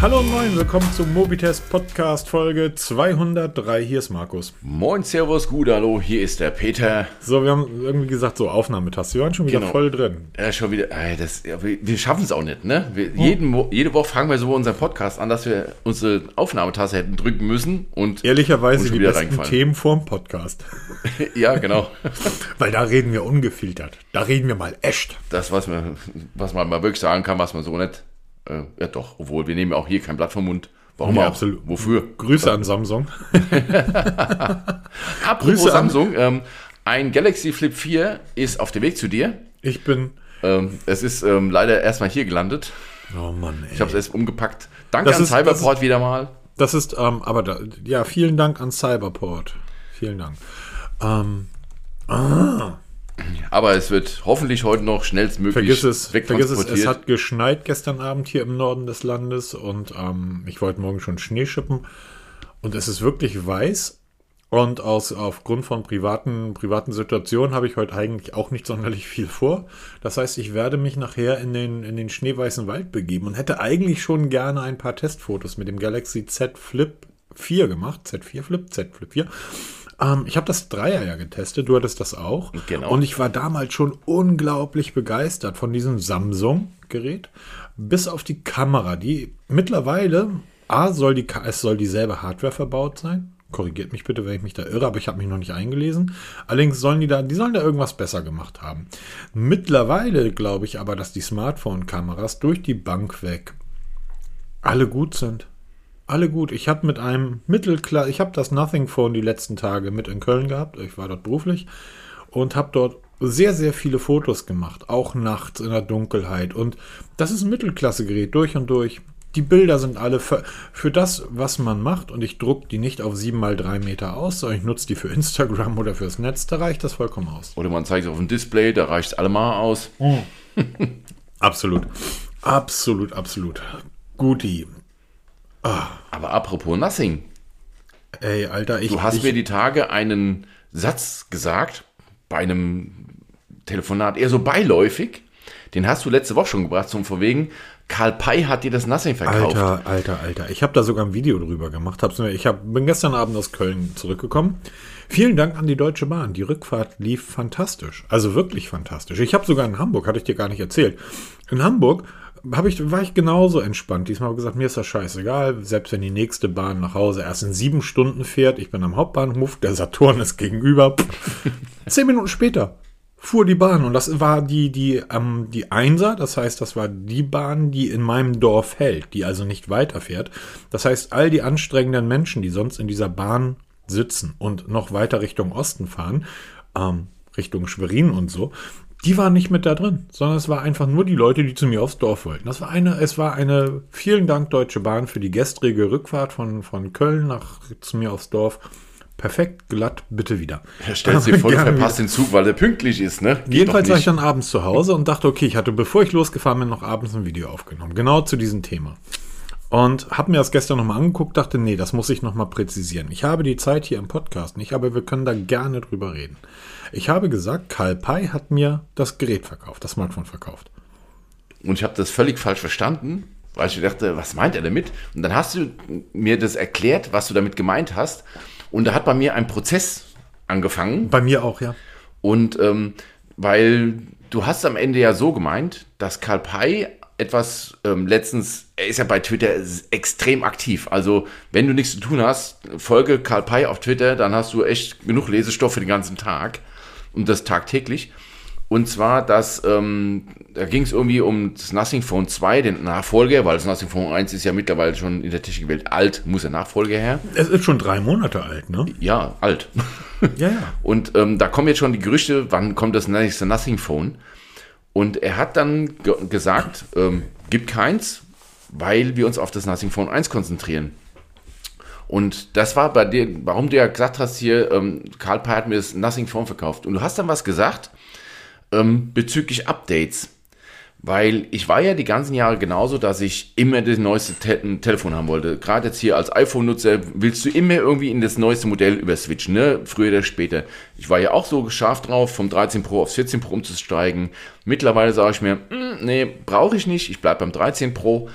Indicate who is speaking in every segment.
Speaker 1: Hallo und moin, willkommen zum Mobitest Podcast Folge 203. Hier ist Markus.
Speaker 2: Moin, Servus, gut, hallo, hier ist der Peter.
Speaker 1: So, wir haben irgendwie gesagt, so Aufnahmetaste. Wir waren schon wieder
Speaker 2: Genau.
Speaker 1: voll drin.
Speaker 2: Ja, schon wieder, ey, das, ja, wir, wir schaffen es auch nicht, ne? Wir, jeden, Wo- jede Woche fangen wir so unseren Podcast an, dass wir unsere Aufnahmetaste hätten drücken müssen und
Speaker 1: Ehrlicherweise
Speaker 2: Und
Speaker 1: die
Speaker 2: wieder
Speaker 1: besten. Themen vorm Podcast.
Speaker 2: ja, genau.
Speaker 1: Weil da reden wir ungefiltert. Da reden wir mal echt.
Speaker 2: Das, was man, was man mal wirklich sagen kann, was man so nicht, äh, ja doch, obwohl wir nehmen ja auch hier kein Blatt vom Mund. Warum
Speaker 1: Ja,
Speaker 2: auch?
Speaker 1: absolut.
Speaker 2: Wofür?
Speaker 1: Grüße an Samsung.
Speaker 2: Apropos
Speaker 1: Grüße an-
Speaker 2: Samsung, ähm, ein Galaxy Flip 4 ist auf dem Weg zu dir.
Speaker 1: Ich bin.
Speaker 2: Ähm, es ist ähm, leider erstmal hier gelandet.
Speaker 1: Oh Mann, ey.
Speaker 2: Ich habe es erst umgepackt. Danke
Speaker 1: Das
Speaker 2: an
Speaker 1: ist-
Speaker 2: Cyberport wieder mal.
Speaker 1: Das ist, ähm, aber da, ja, vielen Dank an Cyberport. Vielen Dank. Ähm,
Speaker 2: Aber es wird hoffentlich heute noch schnellstmöglich
Speaker 1: vergiss es, vergiss es, es hat geschneit gestern Abend hier im Norden des Landes und ähm, ich wollte morgen schon Schnee schippen und es ist wirklich weiß und aus, aufgrund von privaten, privaten Situationen habe ich heute eigentlich auch nicht sonderlich viel vor. Das heißt, ich werde mich nachher in den, in den schneeweißen Wald begeben und hätte eigentlich schon gerne ein paar Testfotos mit dem Galaxy Z Flip 4 gemacht. Z4 Flip, Z Flip 4. Ähm, ich habe das Dreier ja getestet, du hattest das auch.
Speaker 2: Genau.
Speaker 1: Und ich war damals schon unglaublich begeistert von diesem Samsung-Gerät. Bis auf die Kamera, die mittlerweile, A, soll die, es soll dieselbe Hardware verbaut sein. Korrigiert mich bitte, wenn ich mich da irre, aber ich habe mich noch nicht eingelesen. Allerdings sollen die da, die sollen da irgendwas besser gemacht haben. Mittlerweile glaube ich aber, dass die Smartphone-Kameras durch die Bank weg alle gut sind. Alle gut. Ich habe mit einem Mittelklasse, ich habe das Nothing Phone die letzten Tage mit in Köln gehabt. Ich war dort beruflich und habe dort sehr, sehr viele Fotos gemacht, auch nachts in der Dunkelheit. Und das ist ein Mittelklasse-Gerät durch und durch. Die Bilder sind alle für, für das, was man macht. Und ich druck die nicht auf 7 mal 3 Meter aus, sondern ich nutze die für Instagram oder fürs Netz. Da reicht das vollkommen aus.
Speaker 2: Oder man zeigt es auf dem Display, da reicht es allemal aus.
Speaker 1: Absolut. Absolut, absolut. Guti.
Speaker 2: Aber apropos Nothing,
Speaker 1: Ey, Alter, ich.
Speaker 2: du hast
Speaker 1: ich,
Speaker 2: mir die Tage einen Satz gesagt, bei einem Telefonat, eher so beiläufig. Den hast du letzte Woche schon gebracht, zum Verwegen. Karl Pei hat dir das Nothing verkauft.
Speaker 1: Alter, Alter, Alter. Ich habe da sogar ein Video drüber gemacht. Hab's mir, ich hab, bin gestern Abend aus Köln zurückgekommen. Vielen Dank an die Deutsche Bahn. Die Rückfahrt lief fantastisch. Also wirklich fantastisch. Ich habe sogar in Hamburg, hatte ich dir gar nicht erzählt. In Hamburg hab ich, war ich genauso entspannt. Diesmal habe ich gesagt, mir ist das scheißegal. Selbst wenn die nächste Bahn nach Hause erst in sieben Stunden fährt. Ich bin am Hauptbahnhof, der Saturn ist gegenüber. Zehn Minuten später fuhr die Bahn und das war die die ähm, die Einser, das heißt, das war die Bahn, die in meinem Dorf hält, die also nicht weiterfährt. Das heißt, all die anstrengenden Menschen, die sonst in dieser Bahn sitzen und noch weiter Richtung Osten fahren, ähm, Richtung Schwerin und so, die waren nicht mit da drin, sondern es war einfach nur die Leute, die zu mir aufs Dorf wollten. Das war eine, es war eine, vielen Dank Deutsche Bahn für die gestrige Rückfahrt von, von Köln nach zu mir aufs Dorf. Perfekt, glatt, bitte wieder.
Speaker 2: Er stellt dir vor, du verpasst den Zug, weil der pünktlich ist, ne? Geht
Speaker 1: Jedenfalls war ich dann abends zu Hause und dachte, okay, ich hatte, bevor ich losgefahren bin, noch abends ein Video aufgenommen. Genau zu diesem Thema. Und habe mir das gestern nochmal angeguckt, dachte, nee, das muss ich nochmal präzisieren. Ich habe die Zeit hier im Podcast nicht, aber wir können da gerne drüber reden. Ich habe gesagt, Karl Pei hat mir das Gerät verkauft, das Smartphone verkauft.
Speaker 2: Und ich habe das völlig falsch verstanden, weil ich dachte, was meint er damit? Und dann hast du mir das erklärt, was du damit gemeint hast. Und da hat bei mir ein Prozess angefangen.
Speaker 1: Bei mir auch, ja.
Speaker 2: Und ähm, weil du hast am Ende ja so gemeint, dass Karl Pei etwas ähm, letztens, er ist ja bei Twitter extrem aktiv. Also wenn du nichts zu tun hast, folge Karl Pei auf Twitter, dann hast du echt genug Lesestoff für den ganzen Tag und das tagtäglich. Und zwar, dass ähm, da ging es irgendwie um das Nothing Phone 2, den Nachfolger, weil das Nothing Phone 1 ist ja mittlerweile schon in der technischen Welt alt, muss der Nachfolger her.
Speaker 1: Es ist schon drei Monate alt, ne?
Speaker 2: Ja, alt.
Speaker 1: Ja, ja.
Speaker 2: Und ähm, da kommen jetzt schon die Gerüchte, wann kommt das nächste Nothing Phone? Und er hat dann ge gesagt, ähm, gibt keins, weil wir uns auf das Nothing Phone 1 konzentrieren. Und das war bei dir, warum du ja gesagt hast hier, ähm, Karl Pei hat mir das Nothing Phone verkauft. Und du hast dann was gesagt ähm, bezüglich Updates. Weil ich war ja die ganzen Jahre genauso, dass ich immer das neueste Te Telefon haben wollte. Gerade jetzt hier als iPhone-Nutzer willst du immer irgendwie in das neueste Modell überswitchen, ne? Früher oder später. Ich war ja auch so scharf drauf, vom 13 Pro aufs 14 Pro umzusteigen. Mittlerweile sage ich mir, "Mm, nee, brauche ich nicht, ich bleibe beim 13 Pro.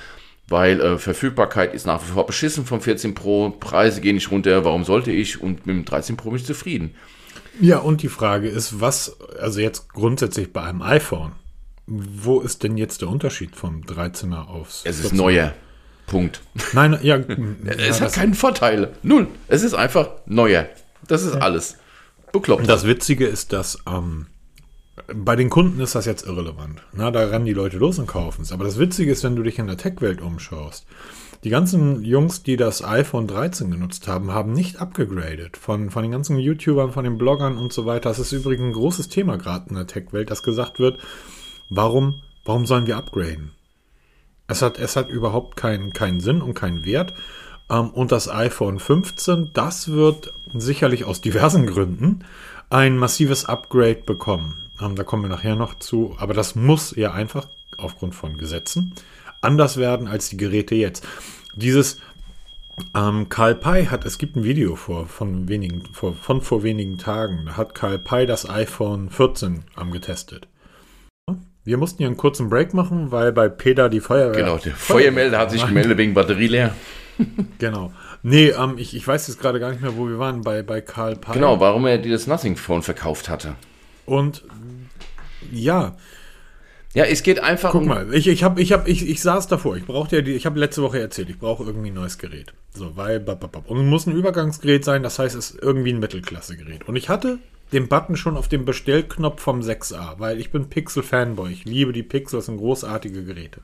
Speaker 2: Weil äh, Verfügbarkeit ist nach wie vor beschissen vom 14 Pro, Preise gehen nicht runter, warum sollte ich? Und mit dem 13 Pro bin ich zufrieden.
Speaker 1: Ja, und die Frage ist, was, also jetzt grundsätzlich bei einem iPhone, wo ist denn jetzt der Unterschied vom 13er aufs
Speaker 2: Es ist neuer. Punkt.
Speaker 1: Nein, ja,
Speaker 2: es ja, hat keinen Vorteil. Null. Es ist einfach neuer. Das ist ja. alles.
Speaker 1: Bekloppt. Das Witzige ist, dass ähm, bei den Kunden ist das jetzt irrelevant. Na, da rennen die Leute los und kaufen es. Aber das Witzige ist, wenn du dich in der Tech-Welt umschaust, die ganzen Jungs, die das iPhone 13 genutzt haben, haben nicht abgegradet. Von, von den ganzen YouTubern, von den Bloggern und so weiter. Das ist übrigens ein großes Thema gerade in der Tech-Welt, dass gesagt wird, warum, warum sollen wir upgraden? Es hat, es hat überhaupt keinen, keinen Sinn und keinen Wert. Ähm, und das iPhone 15, das wird sicherlich aus diversen Gründen ein massives Upgrade bekommen. Ähm, da kommen wir nachher noch zu. Aber das muss ja einfach aufgrund von Gesetzen anders werden als die Geräte jetzt. Dieses ähm, Karl Pei hat, es gibt ein Video vor, von, wenigen, vor, von vor wenigen Tagen, da hat Karl Pei das iPhone 14 ähm, getestet. Wir mussten hier einen kurzen Break machen, weil bei Peter die Feuerwehr.
Speaker 2: Genau, der Feuermelder hat sich gemeldet wegen Batterie leer.
Speaker 1: genau. Nee, ähm, ich, ich weiß jetzt gerade gar nicht mehr, wo wir waren, bei, bei Karl
Speaker 2: Pei. Genau, warum er das Nothing Phone verkauft hatte.
Speaker 1: Und ja.
Speaker 2: Ja, es geht einfach
Speaker 1: Guck um mal, ich, ich, hab, ich, hab, ich, ich saß davor. Ich brauchte ja die, ich habe letzte Woche erzählt, ich brauche irgendwie ein neues Gerät. So, weil, und es muss ein Übergangsgerät sein, das heißt, es ist irgendwie ein Mittelklasse-Gerät. Und ich hatte den Button schon auf dem Bestellknopf vom 6a, weil ich bin Pixel-Fanboy. Ich liebe die Pixel, das sind großartige Geräte.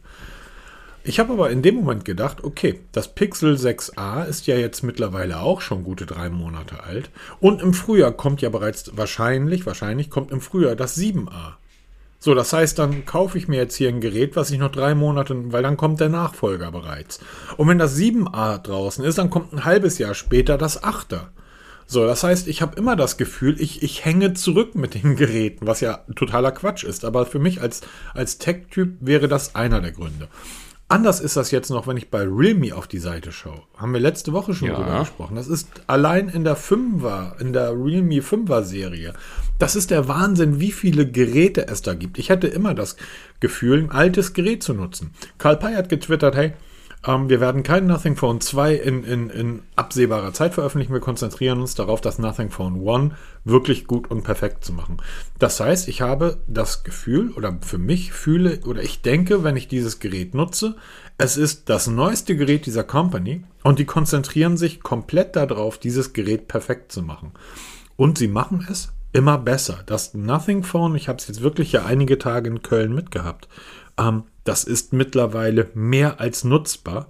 Speaker 1: Ich habe aber in dem Moment gedacht, okay, das Pixel 6a ist ja jetzt mittlerweile auch schon gute drei Monate alt. Und im Frühjahr kommt ja bereits wahrscheinlich, wahrscheinlich kommt im Frühjahr das 7a. So, das heißt, dann kaufe ich mir jetzt hier ein Gerät, was ich noch drei Monate, weil dann kommt der Nachfolger bereits. Und wenn das 7a draußen ist, dann kommt ein halbes Jahr später das 8er. So, das heißt, ich habe immer das Gefühl, ich, ich hänge zurück mit den Geräten, was ja totaler Quatsch ist. Aber für mich als, als Tech-Typ wäre das einer der Gründe. Anders ist das jetzt noch, wenn ich bei Realme auf die Seite schaue. Haben wir letzte Woche schon ja. drüber gesprochen. Das ist allein in der 5er, in der Realme 5er Serie. Das ist der Wahnsinn, wie viele Geräte es da gibt. Ich hätte immer das Gefühl, ein altes Gerät zu nutzen. Karl Pei hat getwittert, hey, ähm, wir werden kein Nothing Phone 2 in, in, in absehbarer Zeit veröffentlichen. Wir konzentrieren uns darauf, das Nothing Phone 1 wirklich gut und perfekt zu machen. Das heißt, ich habe das Gefühl oder für mich fühle oder ich denke, wenn ich dieses Gerät nutze, es ist das neueste Gerät dieser Company und die konzentrieren sich komplett darauf, dieses Gerät perfekt zu machen. Und sie machen es immer besser. Das Nothing Phone, ich habe es jetzt wirklich ja einige Tage in Köln mitgehabt. Ähm, das ist mittlerweile mehr als nutzbar.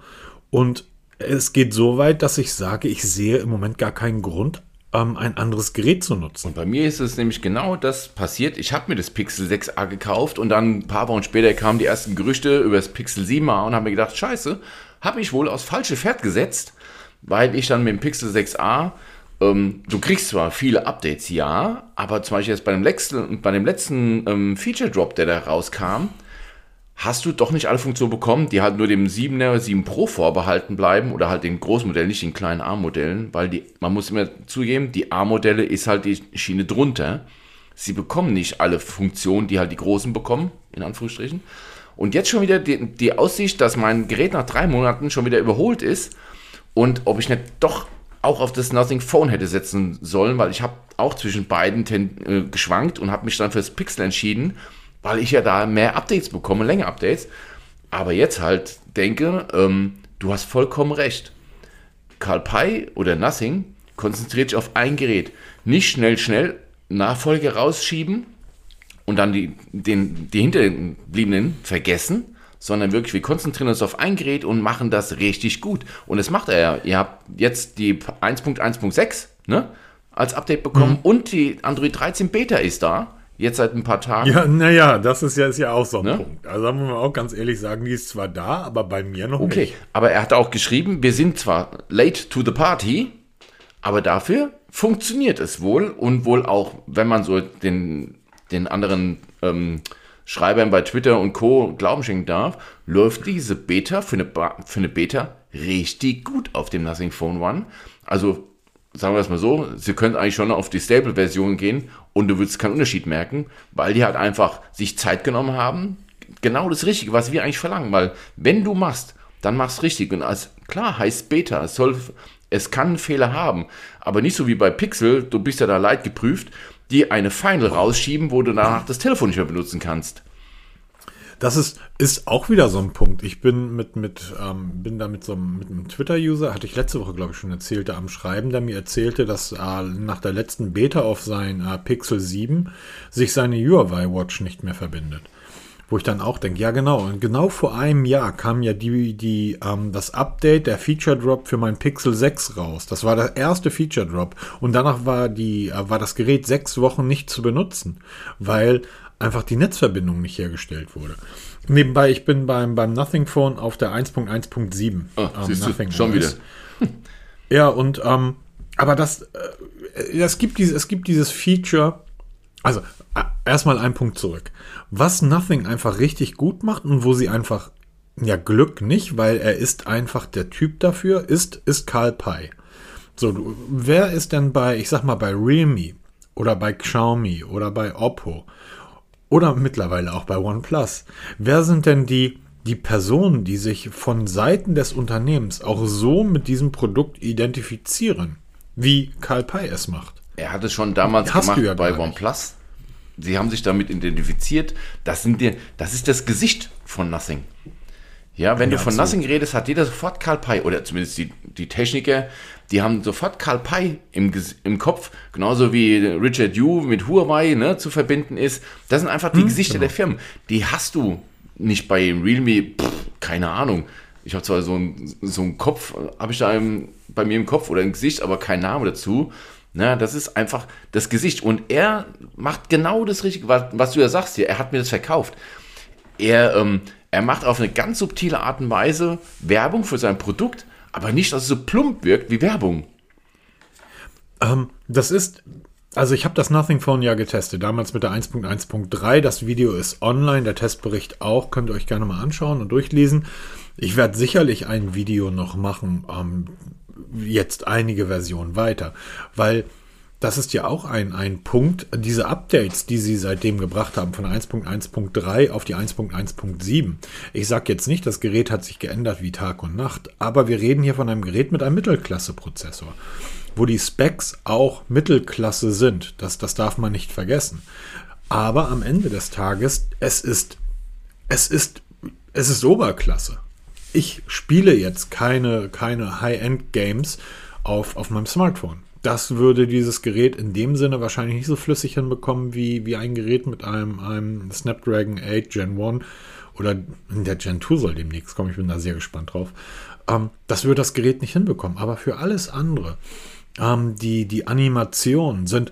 Speaker 1: Und es geht so weit, dass ich sage, ich sehe im Moment gar keinen Grund, ähm, ein anderes Gerät zu nutzen.
Speaker 2: Und bei mir ist es nämlich genau das passiert. Ich habe mir das Pixel 6a gekauft und dann ein paar Wochen später kamen die ersten Gerüchte über das Pixel 7a und habe mir gedacht, scheiße, habe ich wohl aufs falsche Pferd gesetzt, weil ich dann mit dem Pixel 6a ähm, du kriegst zwar viele Updates, ja, aber zum Beispiel jetzt bei dem letzten, bei dem letzten ähm, Feature Drop, der da rauskam, hast du doch nicht alle Funktionen bekommen, die halt nur dem 7er, 7 Pro vorbehalten bleiben oder halt den Großmodellen, nicht den kleinen A-Modellen, weil die, man muss immer zugeben, die A-Modelle ist halt die Schiene drunter. Sie bekommen nicht alle Funktionen, die halt die Großen bekommen, in Anführungsstrichen. Und jetzt schon wieder die, die Aussicht, dass mein Gerät nach drei Monaten schon wieder überholt ist und ob ich nicht doch auch auf das Nothing Phone hätte setzen sollen, weil ich habe auch zwischen beiden äh, geschwankt und habe mich dann fürs Pixel entschieden weil ich ja da mehr Updates bekomme, länger Updates. Aber jetzt halt denke, ähm, du hast vollkommen recht. Karl Pei oder Nothing konzentriert sich auf ein Gerät. Nicht schnell, schnell Nachfolge rausschieben und dann die, den, die hinterbliebenen vergessen, sondern wirklich, wir konzentrieren uns auf ein Gerät und machen das richtig gut. Und das macht er ja. Ihr habt jetzt die 1.1.6 ne, als Update bekommen mhm. und die Android 13 Beta ist da. Jetzt seit ein paar Tagen.
Speaker 1: Ja, naja, das ist ja, ist ja auch so ein ne? Punkt. Also da muss man auch ganz ehrlich sagen, die ist zwar da, aber bei mir noch okay. nicht.
Speaker 2: Okay, aber er hat auch geschrieben, wir sind zwar late to the party, aber dafür funktioniert es wohl und wohl auch, wenn man so den, den anderen ähm, Schreibern bei Twitter und Co. Glauben schenken darf, läuft diese Beta für eine, für eine Beta richtig gut auf dem Nothing Phone One. Also sagen wir es mal so, sie können eigentlich schon auf die Stable-Version gehen und du würdest keinen Unterschied merken, weil die halt einfach sich Zeit genommen haben. Genau das Richtige, was wir eigentlich verlangen, weil wenn du machst, dann mach's richtig. Und als klar heißt Beta, es soll, es kann Fehler haben, aber nicht so wie bei Pixel, du bist ja da leidgeprüft, die eine Final rausschieben, wo du danach das Telefon nicht mehr benutzen kannst.
Speaker 1: Das ist, ist auch wieder so ein Punkt. Ich bin mit, mit, ähm, bin da mit so einem, mit einem Twitter-User, hatte ich letzte Woche, glaube ich, schon erzählt, da am Schreiben, der mir erzählte, dass äh, nach der letzten Beta auf sein äh, Pixel 7 sich seine Huawei Watch nicht mehr verbindet. Wo ich dann auch denke, ja genau, und genau vor einem Jahr kam ja die, die, ähm, das Update, der Feature Drop für mein Pixel 6 raus. Das war der erste Feature Drop. Und danach war die, äh, war das Gerät sechs Wochen nicht zu benutzen, weil einfach die Netzverbindung nicht hergestellt wurde. Nebenbei, ich bin beim, beim Nothing Phone auf der 1.1.7.
Speaker 2: Oh, ähm, siehst du, schon wieder.
Speaker 1: Ja, und ähm, aber das, äh, es, gibt diese, es gibt dieses Feature, also äh, erstmal ein Punkt zurück. Was Nothing einfach richtig gut macht und wo sie einfach, ja, Glück nicht, weil er ist einfach der Typ dafür, ist, ist Karl Pei. So, du, wer ist denn bei, ich sag mal, bei Realme oder bei Xiaomi oder bei Oppo oder mittlerweile auch bei OnePlus. Wer sind denn die, die Personen, die sich von Seiten des Unternehmens auch so mit diesem Produkt identifizieren, wie Karl Pei es macht?
Speaker 2: Er hat es schon damals
Speaker 1: Hast
Speaker 2: gemacht
Speaker 1: ja
Speaker 2: bei OnePlus. Sie haben sich damit identifiziert. Das, sind die, das ist das Gesicht von Nothing. Ja, wenn ja, du von absolut. Nothing redest, hat jeder sofort Karl Pei oder zumindest die, die Techniker, die haben sofort Karl Pei im, im Kopf, genauso wie Richard Yu mit Huawei ne, zu verbinden ist. Das sind einfach die hm, Gesichter genau. der Firmen. Die hast du nicht bei Realme, pff, keine Ahnung. Ich habe zwar so einen so Kopf, habe ich da im, bei mir im Kopf oder im Gesicht, aber kein Name dazu. Na, das ist einfach das Gesicht. Und er macht genau das Richtige, was, was du ja sagst hier. Er hat mir das verkauft. Er, ähm, er macht auf eine ganz subtile Art und Weise Werbung für sein Produkt, aber nicht, dass es so plump wirkt wie Werbung.
Speaker 1: Ähm, das ist, also ich habe das Nothing Phone ja getestet, damals mit der 1.1.3. Das Video ist online, der Testbericht auch, könnt ihr euch gerne mal anschauen und durchlesen. Ich werde sicherlich ein Video noch machen, ähm, jetzt einige Versionen weiter, weil das ist ja auch ein, ein Punkt, diese Updates, die sie seitdem gebracht haben, von 1.1.3 auf die 1.1.7. Ich sage jetzt nicht, das Gerät hat sich geändert wie Tag und Nacht, aber wir reden hier von einem Gerät mit einem Mittelklasse-Prozessor, wo die Specs auch Mittelklasse sind. Das, das darf man nicht vergessen. Aber am Ende des Tages, es ist, es ist, es ist Oberklasse. Ich spiele jetzt keine, keine High-End-Games auf, auf meinem Smartphone das würde dieses Gerät in dem Sinne wahrscheinlich nicht so flüssig hinbekommen wie, wie ein Gerät mit einem, einem Snapdragon 8 Gen 1 oder der Gen 2 soll demnächst kommen. Ich bin da sehr gespannt drauf. Ähm, das würde das Gerät nicht hinbekommen. Aber für alles andere, ähm, die, die Animationen sind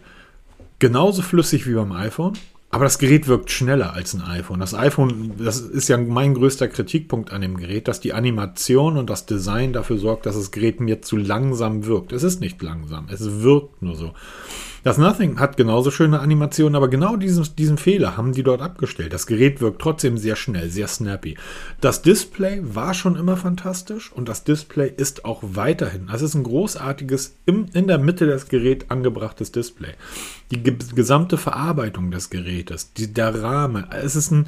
Speaker 1: genauso flüssig wie beim iPhone. Aber das Gerät wirkt schneller als ein iPhone. Das iPhone, das ist ja mein größter Kritikpunkt an dem Gerät, dass die Animation und das Design dafür sorgt, dass das Gerät mir zu langsam wirkt. Es ist nicht langsam, es wirkt nur so. Das Nothing hat genauso schöne Animationen, aber genau diesen, diesen Fehler haben die dort abgestellt. Das Gerät wirkt trotzdem sehr schnell, sehr snappy. Das Display war schon immer fantastisch und das Display ist auch weiterhin. Es ist ein großartiges, im, in der Mitte des Geräts angebrachtes Display. Die gesamte Verarbeitung des Gerätes, die, der Rahmen, es ist ein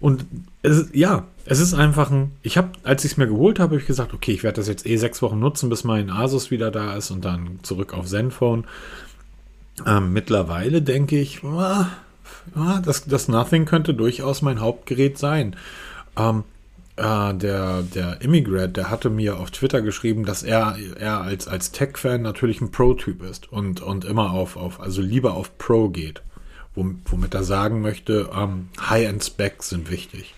Speaker 1: und es ja, es ist einfach ein. Ich habe, als ich es mir geholt habe, habe ich gesagt, okay, ich werde das jetzt eh sechs Wochen nutzen, bis mein Asus wieder da ist und dann zurück auf Zenfone. Ähm, mittlerweile denke ich, ah, ah, das, das Nothing könnte durchaus mein Hauptgerät sein. Ähm, äh, der, der Immigrant, der hatte mir auf Twitter geschrieben, dass er, er als, als Tech-Fan natürlich ein Pro-Typ ist und, und immer auf, auf, also lieber auf Pro geht. Womit er sagen möchte, ähm, High-End-Specs sind wichtig.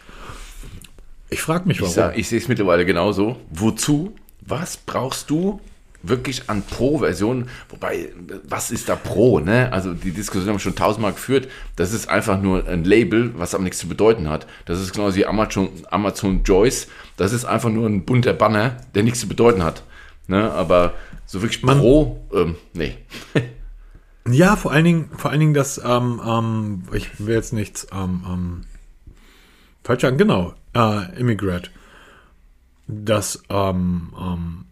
Speaker 1: Ich frage mich,
Speaker 2: warum. Ich, ich sehe es mittlerweile genauso. Wozu? Was brauchst du wirklich an Pro-Versionen, wobei, was ist da Pro, ne? Also die Diskussion haben wir schon tausendmal geführt. Das ist einfach nur ein Label, was aber nichts zu bedeuten hat. Das ist genauso wie Amazon, Amazon Joyce. Das ist einfach nur ein bunter Banner, der nichts zu bedeuten hat. Ne? Aber so wirklich Man, Pro, ähm, nee.
Speaker 1: ja, vor allen Dingen, vor allen Dingen das, ähm, ähm, ich will jetzt nichts, ähm, ähm, falsch sagen, genau, äh, Immigrant. Das, ähm, ähm,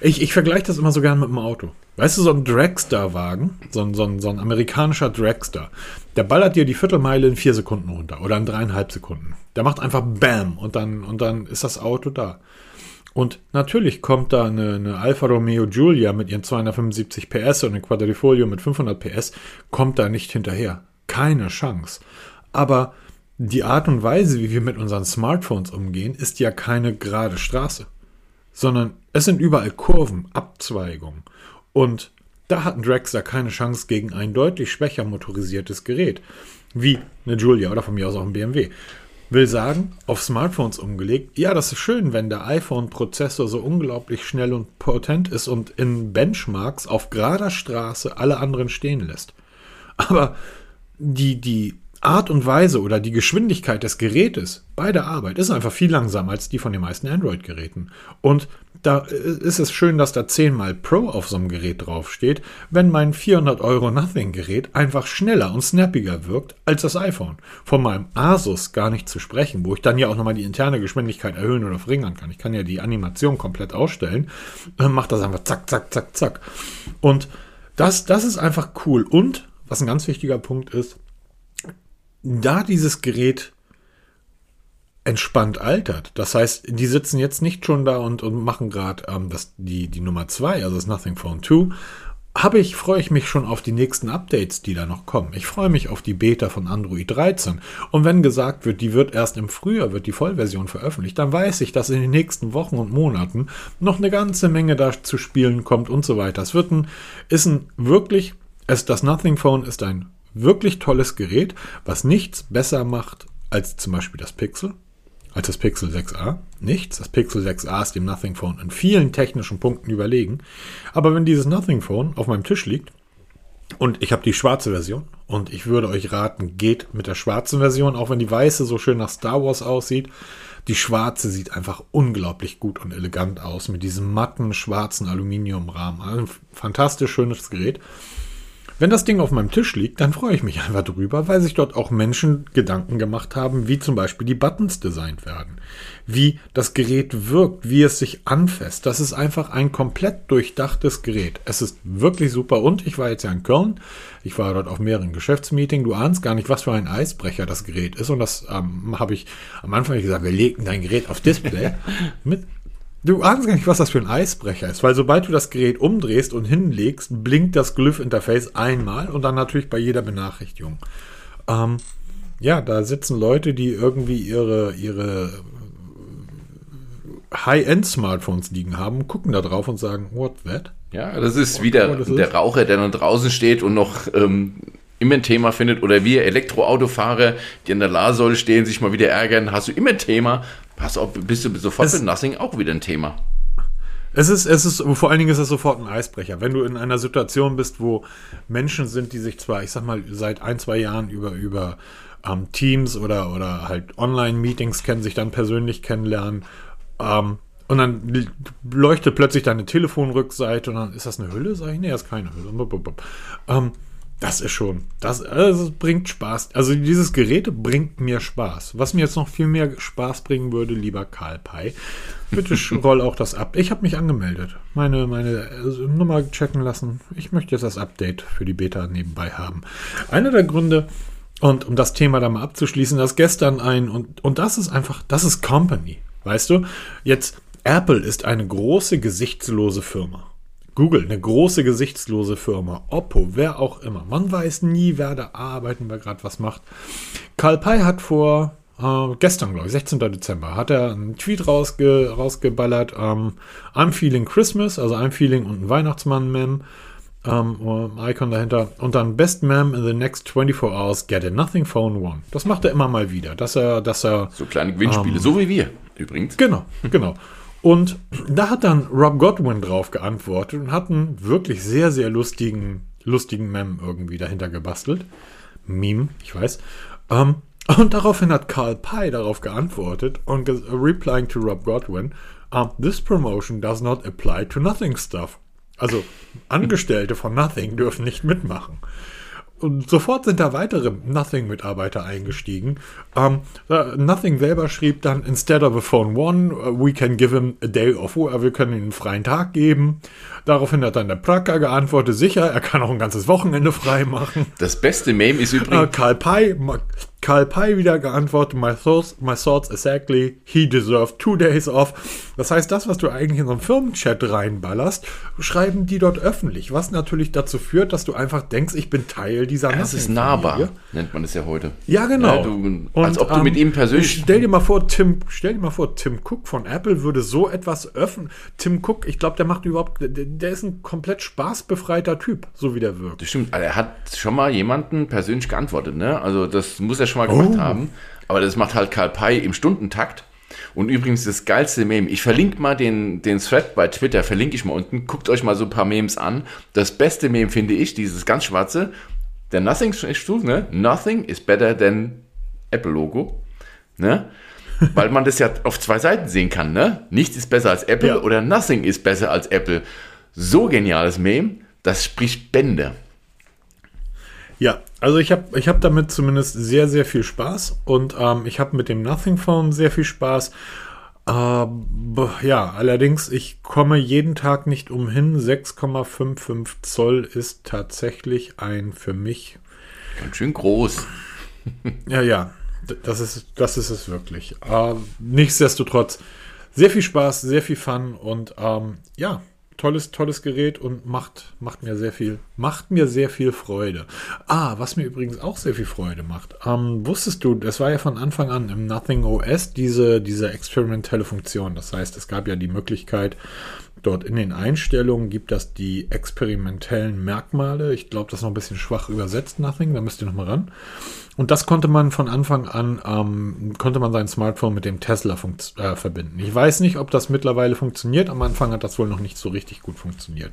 Speaker 1: Ich, ich vergleiche das immer so gern mit dem Auto. Weißt du, so ein Dragster-Wagen, so ein, so, ein, so ein amerikanischer Dragster, der ballert dir die Viertelmeile in vier Sekunden runter oder in dreieinhalb Sekunden. Der macht einfach BAM und dann, und dann ist das Auto da. Und natürlich kommt da eine, eine Alfa Romeo Giulia mit ihren 275 PS und ein Quadrifoglio mit 500 PS, kommt da nicht hinterher. Keine Chance. Aber die Art und Weise, wie wir mit unseren Smartphones umgehen, ist ja keine gerade Straße, sondern es sind überall Kurven, Abzweigungen. Und da hat ein Dragster keine Chance gegen ein deutlich schwächer motorisiertes Gerät, wie eine Julia oder von mir aus auch ein BMW. Will sagen, auf Smartphones umgelegt, ja, das ist schön, wenn der iPhone-Prozessor so unglaublich schnell und potent ist und in Benchmarks auf gerader Straße alle anderen stehen lässt. Aber die, die Art und Weise oder die Geschwindigkeit des Gerätes bei der Arbeit ist einfach viel langsamer als die von den meisten Android-Geräten. Und da ist es schön, dass da 10 mal Pro auf so einem Gerät draufsteht, wenn mein 400 Euro Nothing-Gerät einfach schneller und snappiger wirkt als das iPhone. Von meinem Asus gar nicht zu sprechen, wo ich dann ja auch nochmal die interne Geschwindigkeit erhöhen oder verringern kann. Ich kann ja die Animation komplett ausstellen, dann macht das einfach zack, zack, zack, zack. Und das, das ist einfach cool. Und, was ein ganz wichtiger Punkt ist, da dieses Gerät entspannt altert. Das heißt, die sitzen jetzt nicht schon da und, und machen gerade ähm, die, die Nummer 2, also das Nothing Phone 2. Habe ich, freue ich mich schon auf die nächsten Updates, die da noch kommen. Ich freue mich auf die Beta von Android 13. Und wenn gesagt wird, die wird erst im Frühjahr, wird die Vollversion veröffentlicht, dann weiß ich, dass in den nächsten Wochen und Monaten noch eine ganze Menge da zu spielen kommt und so weiter. Es wird ein, ist ein wirklich, es, das Nothing Phone ist ein wirklich tolles Gerät, was nichts besser macht als zum Beispiel das Pixel, als das Pixel 6a. Nichts. Das Pixel 6a ist dem Nothing Phone in vielen technischen Punkten überlegen. Aber wenn dieses Nothing Phone auf meinem Tisch liegt und ich habe die schwarze Version und ich würde euch raten, geht mit der schwarzen Version, auch wenn die weiße so schön nach Star Wars aussieht. Die schwarze sieht einfach unglaublich gut und elegant aus mit diesem matten schwarzen Aluminiumrahmen. Ein fantastisch schönes Gerät. Wenn das Ding auf meinem Tisch liegt, dann freue ich mich einfach drüber, weil sich dort auch Menschen Gedanken gemacht haben, wie zum Beispiel die Buttons designt werden, wie das Gerät wirkt, wie es sich anfasst. Das ist einfach ein komplett durchdachtes Gerät. Es ist wirklich super und ich war jetzt ja in Köln. Ich war dort auf mehreren Geschäftsmeetings. Du ahnst gar nicht, was für ein Eisbrecher das Gerät ist und das ähm, habe ich am Anfang gesagt, wir legen dein Gerät auf Display mit Du ahnst gar nicht, was das für ein Eisbrecher ist, weil sobald du das Gerät umdrehst und hinlegst, blinkt das Glyph-Interface einmal und dann natürlich bei jeder Benachrichtigung. Ähm, ja, da sitzen Leute, die irgendwie ihre, ihre High-End-Smartphones liegen haben, gucken da drauf und sagen, what that?
Speaker 2: Ja, das ist wieder der Raucher, der dann draußen steht und noch ähm, immer ein Thema findet oder wir Elektroautofahrer, die an der Ladesäule stehen, sich mal wieder ärgern, hast du immer ein Thema, Pass auf, bist du sofort es, mit Nothing auch wieder ein Thema.
Speaker 1: Es ist, es ist, vor allen Dingen ist es sofort ein Eisbrecher. Wenn du in einer Situation bist, wo Menschen sind, die sich zwar, ich sag mal, seit ein, zwei Jahren über, über ähm, Teams oder, oder halt Online-Meetings kennen, sich dann persönlich kennenlernen, ähm, und dann leuchtet plötzlich deine Telefonrückseite und dann ist das eine Hülle? Sag ich, nee, das ist keine Hülle. Ähm, das ist schon, das, also bringt Spaß. Also dieses Gerät bringt mir Spaß. Was mir jetzt noch viel mehr Spaß bringen würde, lieber Karl Pei, bitte roll auch das ab. Ich habe mich angemeldet, meine, meine also Nummer checken lassen. Ich möchte jetzt das Update für die Beta nebenbei haben. Einer der Gründe, und um das Thema da mal abzuschließen, dass gestern ein, und, und das ist einfach, das ist Company, weißt du? Jetzt, Apple ist eine große, gesichtslose Firma. Google, eine große gesichtslose Firma, Oppo, wer auch immer. Man weiß nie, wer da arbeiten, wer gerade was macht. Karl Pei hat vor äh, gestern, glaube ich, 16. Dezember, hat er einen Tweet rausge rausgeballert. Ähm, I'm feeling Christmas, also I'm feeling und ein Weihnachtsmann-Mem. Ähm, Icon dahinter. Und dann Best Mem in the next 24 hours, get a Nothing Phone One. Das macht er immer mal wieder, dass er, dass er.
Speaker 2: So kleine Gewinnspiele, ähm, so wie wir übrigens.
Speaker 1: Genau, genau. Und da hat dann Rob Godwin drauf geantwortet und hat einen wirklich sehr, sehr lustigen, lustigen Mem irgendwie dahinter gebastelt. Meme, ich weiß. Ähm, und daraufhin hat Carl Pye darauf geantwortet und replying to Rob Godwin, um, this promotion does not apply to nothing stuff. Also Angestellte von Nothing dürfen nicht mitmachen. Und sofort sind da weitere Nothing-Mitarbeiter eingestiegen. Um, uh, Nothing selber schrieb dann, instead of a phone one, uh, we can give him a day off. Uh, wir können ihm einen freien Tag geben. Daraufhin hat dann der Pracker geantwortet, sicher, er kann auch ein ganzes Wochenende frei machen.
Speaker 2: Das beste Meme ist übrigens...
Speaker 1: Karl Pai, Karl Pai wieder geantwortet, my thoughts, my thoughts exactly, he deserved two days off. Das heißt, das, was du eigentlich in so einen Firmenchat reinballerst, schreiben die dort öffentlich, was natürlich dazu führt, dass du einfach denkst, ich bin Teil dieser
Speaker 2: Das ist nahbar, nennt man es ja heute.
Speaker 1: Ja, genau.
Speaker 2: Ja, du, als ob du mit ihm persönlich...
Speaker 1: Stell dir mal vor, Tim, stell dir mal vor, Tim Cook von Apple würde so etwas öffnen. Tim Cook, ich glaube, der macht überhaupt, der, der ist ein komplett spaßbefreiter Typ, so wie der wirkt.
Speaker 2: Das stimmt, also er hat schon mal jemanden persönlich geantwortet, ne? Also das muss er schon mal gemacht
Speaker 1: Oh.
Speaker 2: haben. Aber das macht halt Karl Pei im Stundentakt. Und übrigens das geilste Meme, ich verlinke mal den, den Thread bei Twitter, verlinke ich mal unten, guckt euch mal so ein paar Memes an. Das beste Meme finde ich, dieses ganz schwarze, der Nothing, ne? Nothing is better than Apple-Logo, ne? Weil man das ja auf zwei Seiten sehen kann, ne? Nichts ist besser als Apple
Speaker 1: Ja.
Speaker 2: oder Nothing ist besser als Apple. So geniales Meme, das spricht Bände.
Speaker 1: Ja, also ich habe ich hab damit zumindest sehr, sehr viel Spaß und ähm, ich habe mit dem Nothing Phone sehr viel Spaß. Aber ja, allerdings, ich komme jeden Tag nicht umhin. 6,55 Zoll ist tatsächlich ein für mich.
Speaker 2: Ganz schön groß.
Speaker 1: Ja, ja, das ist, das ist es wirklich. Äh, nichtsdestotrotz, sehr viel Spaß, sehr viel Fun und ähm, ja, tolles, tolles Gerät und macht, macht mir sehr viel, macht mir sehr viel Freude. Ah, was mir übrigens auch sehr viel Freude macht. Ähm, wusstest du, das war ja von Anfang an im Nothing OS diese, diese experimentelle Funktion. Das heißt, es gab ja die Möglichkeit, dort in den Einstellungen gibt das die experimentellen Merkmale. Ich glaube, das ist noch ein bisschen schwach übersetzt, Nothing, da müsst ihr noch mal ran. Und das konnte man von Anfang an, ähm, konnte man sein Smartphone mit dem Tesla äh, verbinden. Ich weiß nicht, ob das mittlerweile funktioniert. Am Anfang hat das wohl noch nicht so richtig gut funktioniert.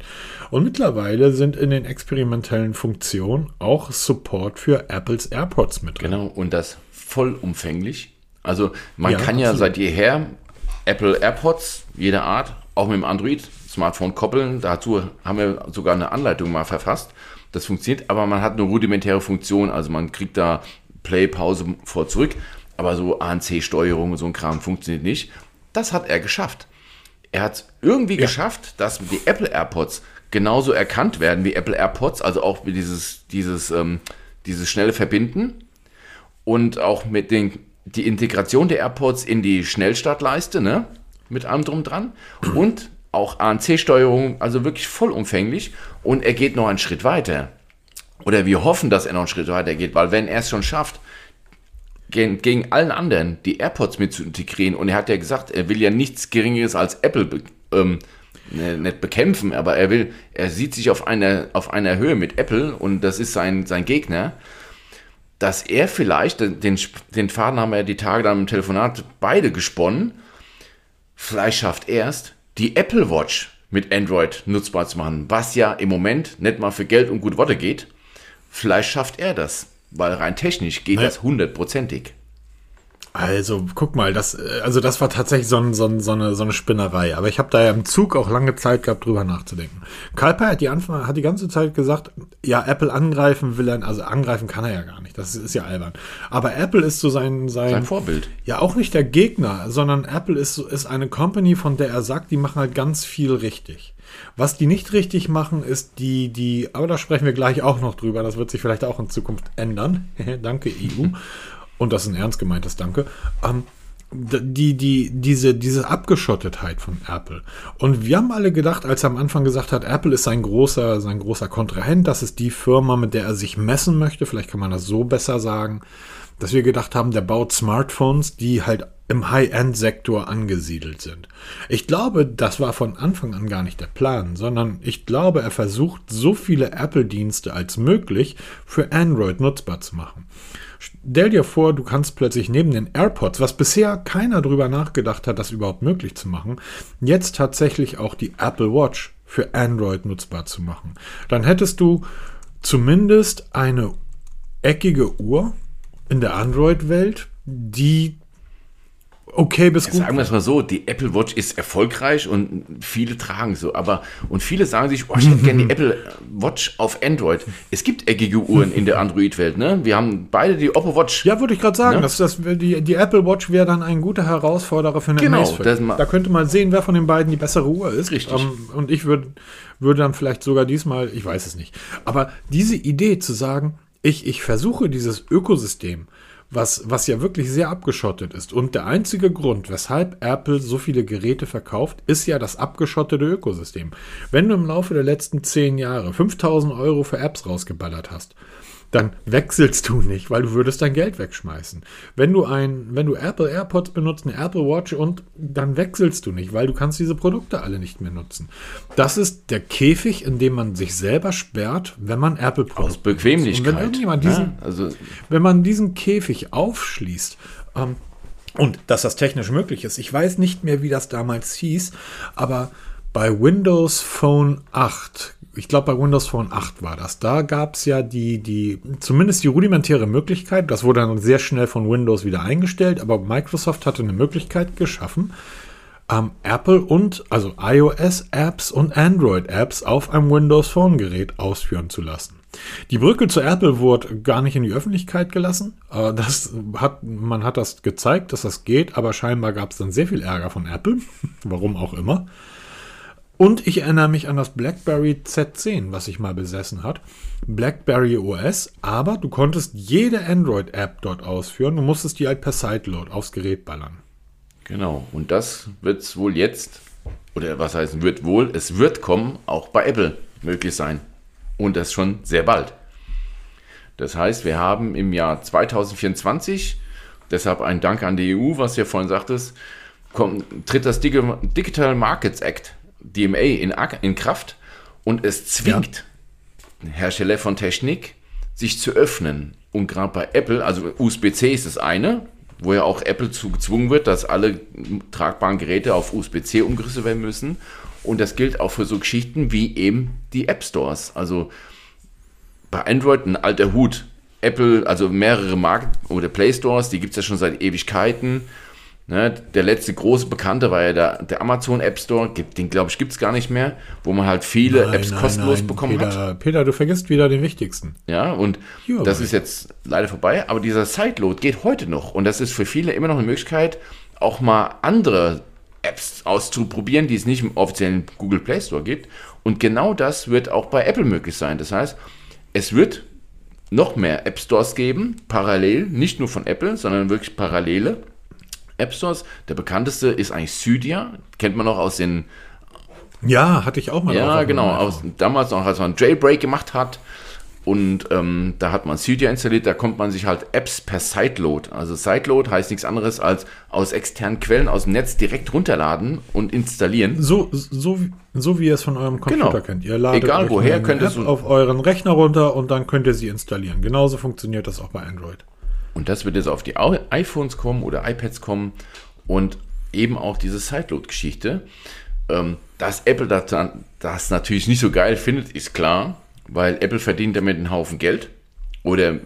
Speaker 1: Und mittlerweile sind in den experimentellen Funktionen auch Support für Apples AirPods mit drin.
Speaker 2: Genau, und das vollumfänglich. Also man
Speaker 1: Ja,
Speaker 2: kann ja
Speaker 1: absolut.
Speaker 2: seit jeher Apple AirPods jeder Art, auch mit dem Android-Smartphone koppeln. Dazu haben wir sogar eine Anleitung mal verfasst. Das funktioniert, aber man hat eine rudimentäre Funktion. Also man kriegt da Play, Pause vor, zurück. Aber so ANC-Steuerung und so ein Kram funktioniert nicht. Das hat er geschafft. Er hat es irgendwie geschafft, dass die Apple AirPods genauso erkannt werden wie Apple AirPods, also auch wie dieses, dieses, ähm, dieses schnelle Verbinden und auch mit den, die Integration der AirPods in die Schnellstartleiste, ne? Mit allem drum dran. Und auch ANC-Steuerung, also wirklich vollumfänglich. Und er geht noch einen Schritt weiter. Oder wir hoffen, dass er noch einen Schritt weiter geht, weil wenn er es schon schafft, gegen, gegen allen anderen die AirPods mit zu integrieren, und er hat ja gesagt, er will ja nichts Geringeres als Apple ähm, ne, nicht bekämpfen, aber er will, er sieht sich auf einer, auf einer Höhe mit Apple und das ist sein, sein Gegner dass er vielleicht, den, den Faden haben wir ja die Tage dann im Telefonat beide gesponnen, vielleicht schafft er es, die Apple Watch mit Android nutzbar zu machen, was ja im Moment nicht mal für Geld und gute Worte geht. Vielleicht schafft er das, weil rein technisch geht
Speaker 1: Naja.
Speaker 2: das hundertprozentig.
Speaker 1: Also, guck mal, das, äh, also das war tatsächlich so, ein, so, ein, so, eine, so eine Spinnerei. Aber ich habe da ja im Zug auch lange Zeit gehabt, drüber nachzudenken. Kalper hat die, Anfang, hat die ganze Zeit gesagt, ja, Apple angreifen will er, also angreifen kann er ja gar nicht. Das ist ja albern. Aber Apple ist so sein, sein,
Speaker 2: Sein Vorbild.
Speaker 1: ja, auch nicht der Gegner, sondern Apple ist, ist eine Company, von der er sagt, die machen halt ganz viel richtig. Was die nicht richtig machen, ist die, die, aber da sprechen wir gleich auch noch drüber, das wird sich vielleicht auch in Zukunft ändern. Danke, EU. Und das ist ein ernst gemeintes Danke. Ähm, die, die, diese, diese Abgeschottetheit von Apple. Und wir haben alle gedacht, als er am Anfang gesagt hat, Apple ist sein großer, sein großer Kontrahent, das ist die Firma, mit der er sich messen möchte, vielleicht kann man das so besser sagen, dass wir gedacht haben, der baut Smartphones, die halt im High-End-Sektor angesiedelt sind. Ich glaube, das war von Anfang an gar nicht der Plan, sondern ich glaube, er versucht, so viele Apple-Dienste als möglich für Android nutzbar zu machen. Stell dir vor, du kannst plötzlich neben den AirPods, was bisher keiner drüber nachgedacht hat, das überhaupt möglich zu machen, jetzt tatsächlich auch die Apple Watch für Android nutzbar zu machen. Dann hättest du zumindest eine eckige Uhr in der Android-Welt, die okay bis gut.
Speaker 2: Sagen wir es mal so, die Apple Watch ist erfolgreich und viele tragen so, aber und viele sagen sich, oh, ich hätte gerne die Apple Watch auf Android. Es gibt eckige Uhren in der Android-Welt, ne? Wir haben beide die Oppo Watch.
Speaker 1: Ja, würde ich gerade sagen,
Speaker 2: Ne?
Speaker 1: dass das, die, die Apple Watch wäre dann ein guter Herausforderer für eine
Speaker 2: Genau,
Speaker 1: Da könnte man sehen, wer von den beiden die bessere Uhr ist.
Speaker 2: Richtig.
Speaker 1: Ähm, und ich würde würde dann vielleicht sogar diesmal, ich weiß es nicht. Aber diese Idee zu sagen, ich, ich versuche dieses Ökosystem, was, was ja wirklich sehr abgeschottet ist. Und der einzige Grund, weshalb Apple so viele Geräte verkauft, ist ja das abgeschottete Ökosystem. Wenn du im Laufe der letzten zehn Jahre 5000 Euro für Apps rausgeballert hast, dann wechselst du nicht, weil du würdest dein Geld wegschmeißen. Wenn du ein, wenn du Apple AirPods benutzt, eine Apple Watch und dann wechselst du nicht, weil du kannst diese Produkte alle nicht mehr nutzen. Das ist der Käfig, in dem man sich selber sperrt, wenn man Apple
Speaker 2: Aus
Speaker 1: Produkte
Speaker 2: Bequemlichkeit.
Speaker 1: Und wenn irgendjemand diesen,
Speaker 2: ne? Also
Speaker 1: wenn man diesen Käfig aufschließt, ähm, und dass das technisch möglich ist, ich weiß nicht mehr, wie das damals hieß, aber bei Windows Phone 8, ich glaube bei Windows Phone 8 war das, da gab es ja die, die, zumindest die rudimentäre Möglichkeit, das wurde dann sehr schnell von Windows wieder eingestellt, aber Microsoft hatte eine Möglichkeit geschaffen, ähm, Apple und also iOS-Apps und Android-Apps auf einem Windows Phone-Gerät ausführen zu lassen. Die Brücke zu Apple wurde gar nicht in die Öffentlichkeit gelassen. Äh, Das hat, man hat das gezeigt, dass das geht, aber scheinbar gab es dann sehr viel Ärger von Apple. Warum auch immer. Und ich erinnere mich an das BlackBerry Z10, was ich mal besessen hat. BlackBerry OS, aber du konntest jede Android-App dort ausführen. Du musstest die halt per Sideload aufs Gerät ballern.
Speaker 2: Genau, und das wird es wohl jetzt, oder was heißt wird wohl, es wird kommen, auch bei Apple möglich sein. Und das schon sehr bald. Das heißt, wir haben im Jahr 2024, deshalb ein Dank an die EU, was ihr vorhin sagtest, kommt, tritt das Digi- Digital Markets Act, DMA, in, in Kraft und es zwingt Hersteller von Technik, sich zu öffnen. Und gerade bei Apple, also USB-C ist das eine, wo ja auch Apple zu gezwungen wird, dass alle tragbaren Geräte auf USB-C umgerüstet werden müssen. Und das gilt auch für so Geschichten wie eben die App Stores. Also bei Android ein alter Hut. Apple, also mehrere Marken oder Play Stores, die gibt es ja schon seit Ewigkeiten. Ne, der letzte große Bekannte war ja der, der Amazon App Store, gibt, den glaube ich gibt es gar nicht mehr, wo man halt viele
Speaker 1: Nein,
Speaker 2: Apps
Speaker 1: nein,
Speaker 2: kostenlos
Speaker 1: nein,
Speaker 2: bekommen
Speaker 1: Peter,
Speaker 2: hat.
Speaker 1: Peter, du vergisst wieder den wichtigsten.
Speaker 2: Ja, und
Speaker 1: Ja,
Speaker 2: das
Speaker 1: aber-
Speaker 2: ist jetzt leider vorbei, aber dieser Sideload geht heute noch und das ist für viele immer noch eine Möglichkeit, auch mal andere Apps auszuprobieren, die es nicht im offiziellen Google Play Store gibt. Und genau das wird auch bei Apple möglich sein. Das heißt, es wird noch mehr App Stores geben, parallel, nicht nur von Apple, sondern wirklich parallele App Stores. Der bekannteste ist eigentlich Cydia, kennt man noch aus den
Speaker 1: Ja, hatte ich auch mal.
Speaker 2: ja, genau. Aus, damals noch, als man Jailbreak gemacht hat. Und ähm, da hat man Cydia installiert, da kommt man sich halt Apps per Sideload. Also Sideload heißt nichts anderes als aus externen Quellen aus dem Netz direkt runterladen und installieren.
Speaker 1: So, so, wie- so wie ihr es von eurem Computer
Speaker 2: Genau.
Speaker 1: kennt. Ihr ladet
Speaker 2: Egal woher, könnt ihr
Speaker 1: auf euren Rechner runter und dann könnt ihr sie installieren. Genauso funktioniert das auch bei Android.
Speaker 2: Und das wird jetzt auf die iPhones kommen oder iPads kommen und eben auch diese Sideload-Geschichte. Ähm, dass Apple das, das natürlich nicht so geil findet, ist klar, weil Apple verdient damit einen Haufen Geld oder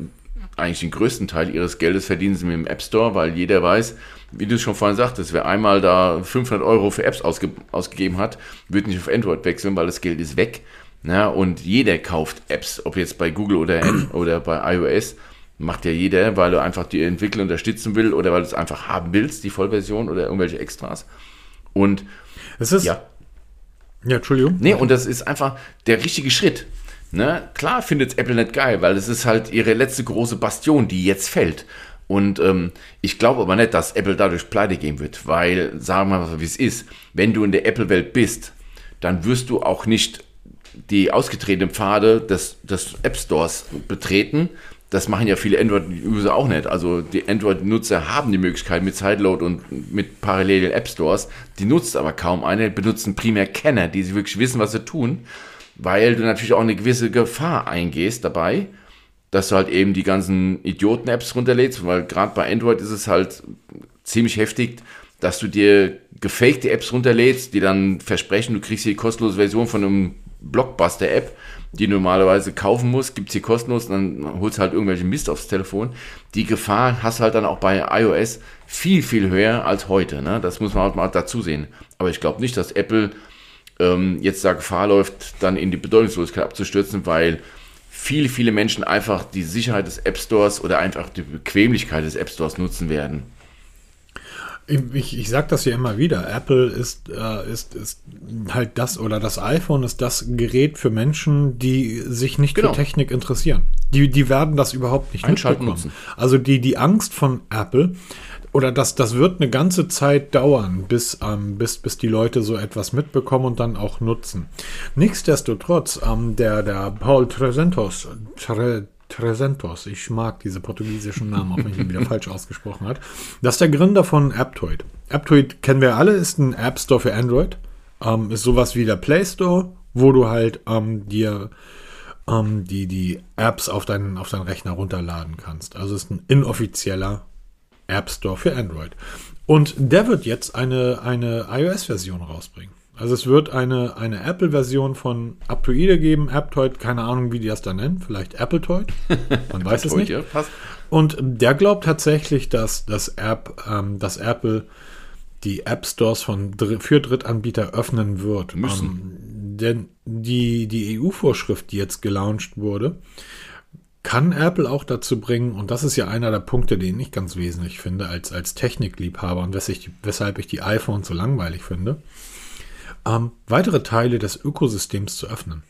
Speaker 2: eigentlich den größten Teil ihres Geldes verdienen sie mit dem App Store, weil jeder weiß, wie du es schon vorhin sagtest, wer einmal da 500 Euro für Apps ausge ausgegeben hat, wird nicht auf Android wechseln, weil das Geld ist weg. Ja, und jeder kauft Apps, ob jetzt bei Google oder, oder bei iOS, macht ja jeder, weil du einfach die Entwickler unterstützen will oder weil du es einfach haben willst, die Vollversion oder irgendwelche Extras. Und
Speaker 1: Es ist.
Speaker 2: ja,
Speaker 1: ja Entschuldigung.
Speaker 2: Nee, und das ist einfach der richtige Schritt. Ne? Klar findet Apple nicht geil, weil es ist halt ihre letzte große Bastion, die jetzt fällt. Und ähm, ich glaube aber nicht, dass Apple dadurch pleite gehen wird, weil, sagen wir mal, wie es ist, wenn du in der Apple-Welt bist, dann wirst du auch nicht die ausgetretenen Pfade des, des App Stores betreten. Das machen ja viele Android-User auch nicht. Also die Android-Nutzer haben die Möglichkeit mit Sideload und mit parallelen App Stores. Die nutzt aber kaum eine, benutzen primär Kenner, die sie wirklich wissen, was sie tun, weil du natürlich auch eine gewisse Gefahr eingehst dabei, dass du halt eben die ganzen Idioten-Apps runterlädst, weil gerade bei Android ist es halt ziemlich heftig, dass du dir gefakte Apps runterlädst, die dann versprechen, du kriegst die kostenlose Version von einem Blockbuster-App, die du normalerweise kaufen musst, gibt es hier kostenlos dann holst du halt irgendwelche Mist aufs Telefon. Die Gefahr hast du halt dann auch bei iOS viel, viel höher als heute. Ne? Das muss man halt mal dazu sehen. Aber ich glaube nicht, dass Apple ähm, jetzt da Gefahr läuft, dann in die Bedeutungslosigkeit abzustürzen, weil viele, viele Menschen einfach die Sicherheit des App Stores oder einfach die Bequemlichkeit des App Stores nutzen werden.
Speaker 1: Ich, ich sage das ja immer wieder. Apple ist, äh, ist, ist halt das oder das iPhone ist das Gerät für Menschen, die sich nicht genau. für Technik interessieren. Die, die werden das überhaupt nicht
Speaker 2: Einschalten nutzen.
Speaker 1: Also die, die Angst von Apple oder das, das wird eine ganze Zeit dauern, bis, ähm, bis, bis die Leute so etwas mitbekommen und dann auch nutzen. Nichtsdestotrotz, ähm, der, der Paul Tresentos, Tre, Tresentos, ich mag diese portugiesischen Namen, auch wenn ich ihn wieder falsch ausgesprochen hat. Das ist der Gründer von Aptoid. Aptoid kennen wir alle, ist ein App Store für Android. Ähm, ist sowas wie der Play Store, wo du halt ähm, dir ähm, die, die Apps auf deinen, auf deinen Rechner runterladen kannst. Also ist ein inoffizieller App Store für Android. Und der wird jetzt eine, eine iOS-Version rausbringen. Also es wird eine, eine Apple-Version von Aptoide geben, Aptoid, keine Ahnung, wie die das da nennen, vielleicht Appletoid, man weiß es nicht. Ja, Und der glaubt tatsächlich, dass, dass, App, ähm, dass Apple die App Stores von, für Drittanbieter öffnen wird.
Speaker 2: Müssen.
Speaker 1: Ähm, denn die, die EU-Vorschrift, die jetzt gelauncht wurde, kann Apple auch dazu bringen, und das ist ja einer der Punkte, den ich ganz wesentlich finde, als, als Technikliebhaber und weshalb ich die iPhones so langweilig finde, ähm, weitere Teile des Ökosystems zu öffnen.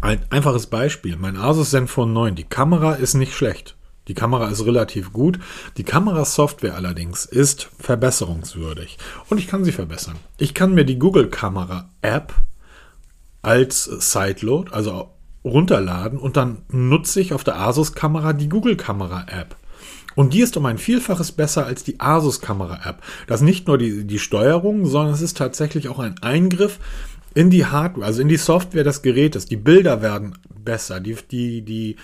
Speaker 1: Ein einfaches Beispiel, mein Asus Zenfone 9, die Kamera ist nicht schlecht. Die Kamera ist relativ gut. Die Kamerasoftware allerdings ist verbesserungswürdig. Und ich kann sie verbessern. Ich kann mir die Google Kamera App als Sideload, also runterladen und dann nutze ich auf der Asus-Kamera die Google-Kamera-App. Und die ist um ein Vielfaches besser als die Asus-Kamera-App. Das ist nicht nur die, die Steuerung, sondern es ist tatsächlich auch ein Eingriff in die Hardware, also in die Software des Gerätes. Die Bilder werden besser, die, die, die,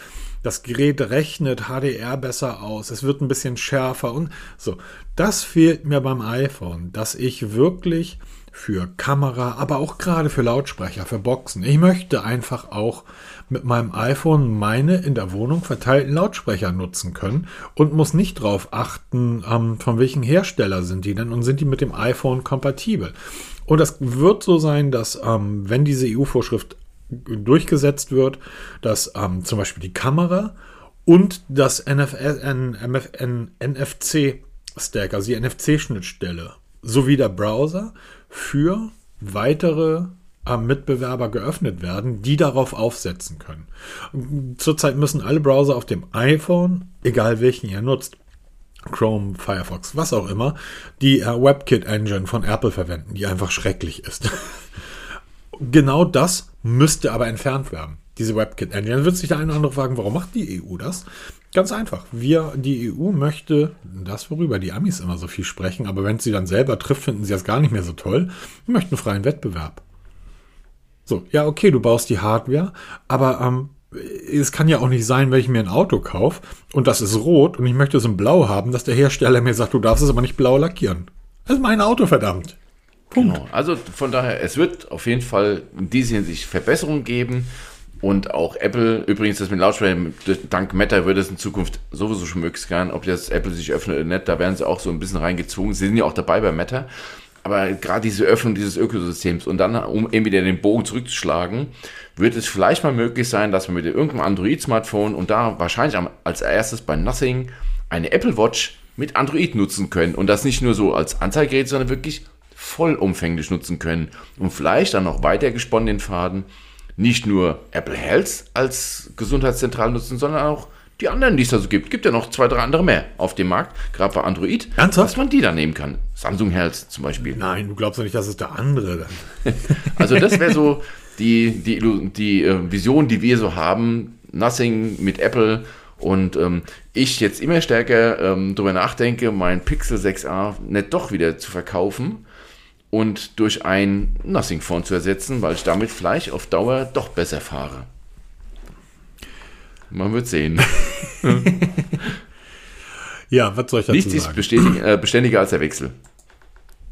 Speaker 1: das Gerät rechnet HDR besser aus, es wird ein bisschen schärfer und so. Das fehlt mir beim iPhone, dass ich wirklich für Kamera, aber auch gerade für Lautsprecher, für Boxen. Ich möchte einfach auch mit meinem iPhone meine in der Wohnung verteilten Lautsprecher nutzen können und muss nicht darauf achten, ähm, von welchem Hersteller sind die denn und sind die mit dem iPhone kompatibel. Und es wird so sein, dass ähm, wenn diese EU-Vorschrift durchgesetzt wird, dass ähm, zum Beispiel die Kamera und das NFC-Stack, also die NFC-Schnittstelle, sowie der Browser für weitere Mitbewerber geöffnet werden, die darauf aufsetzen können. Zurzeit müssen alle Browser auf dem iPhone, egal welchen ihr nutzt, Chrome, Firefox, was auch immer, die äh, WebKit Engine von Apple verwenden, die einfach schrecklich ist. genau das müsste aber entfernt werden, diese WebKit Engine. Dann wird sich der eine oder andere fragen, warum macht die EU das? Ganz einfach. Wir, die EU möchte das, worüber die Amis immer so viel sprechen, aber wenn sie dann selber trifft, finden sie das gar nicht mehr so toll. Wir möchten freien Wettbewerb. So, ja, okay, du baust die Hardware, aber ähm, es kann ja auch nicht sein, wenn ich mir ein Auto kaufe und das ist rot und ich möchte es in blau haben, dass der Hersteller mir sagt, du darfst es aber nicht blau lackieren. Das ist mein Auto, verdammt.
Speaker 2: Punkt. Genau. Also von daher, es wird auf jeden Fall in dieser Hinsicht Verbesserungen geben und auch Apple, übrigens das mit Lautsprechern, dank Meta wird es in Zukunft sowieso schon möglich sein, ob jetzt Apple sich öffnet oder nicht, da werden sie auch so ein bisschen reingezwungen. Sie sind ja auch dabei bei Meta. Aber gerade diese Öffnung dieses Ökosystems und dann, um eben wieder den Bogen zurückzuschlagen, wird es vielleicht mal möglich sein, dass wir mit irgendeinem Android-Smartphone und da wahrscheinlich als erstes bei Nothing eine Apple Watch mit Android nutzen können und das nicht nur so als Anzeigerät, sondern wirklich vollumfänglich nutzen können und vielleicht dann noch weiter gesponnen den Faden nicht nur Apple Health als Gesundheitszentrale nutzen, sondern auch die anderen, die es da so gibt. Gibt ja noch zwei, drei andere mehr auf dem Markt, gerade bei Android,
Speaker 1: Ernsthaft?
Speaker 2: dass man die da nehmen kann. Samsung Health zum Beispiel.
Speaker 1: Nein, du glaubst doch nicht, dass es der andere
Speaker 2: dann. also das wäre so die, die, die äh, Vision, die wir so haben. Nothing mit Apple und ähm, ich jetzt immer stärker ähm, darüber nachdenke, mein Pixel 6a nicht doch wieder zu verkaufen und durch ein Nothing Phone zu ersetzen, weil ich damit vielleicht auf Dauer doch besser fahre. Man wird sehen.
Speaker 1: ja, was soll ich dazu
Speaker 2: Nichts ist beständiger, äh, beständiger als der Wechsel.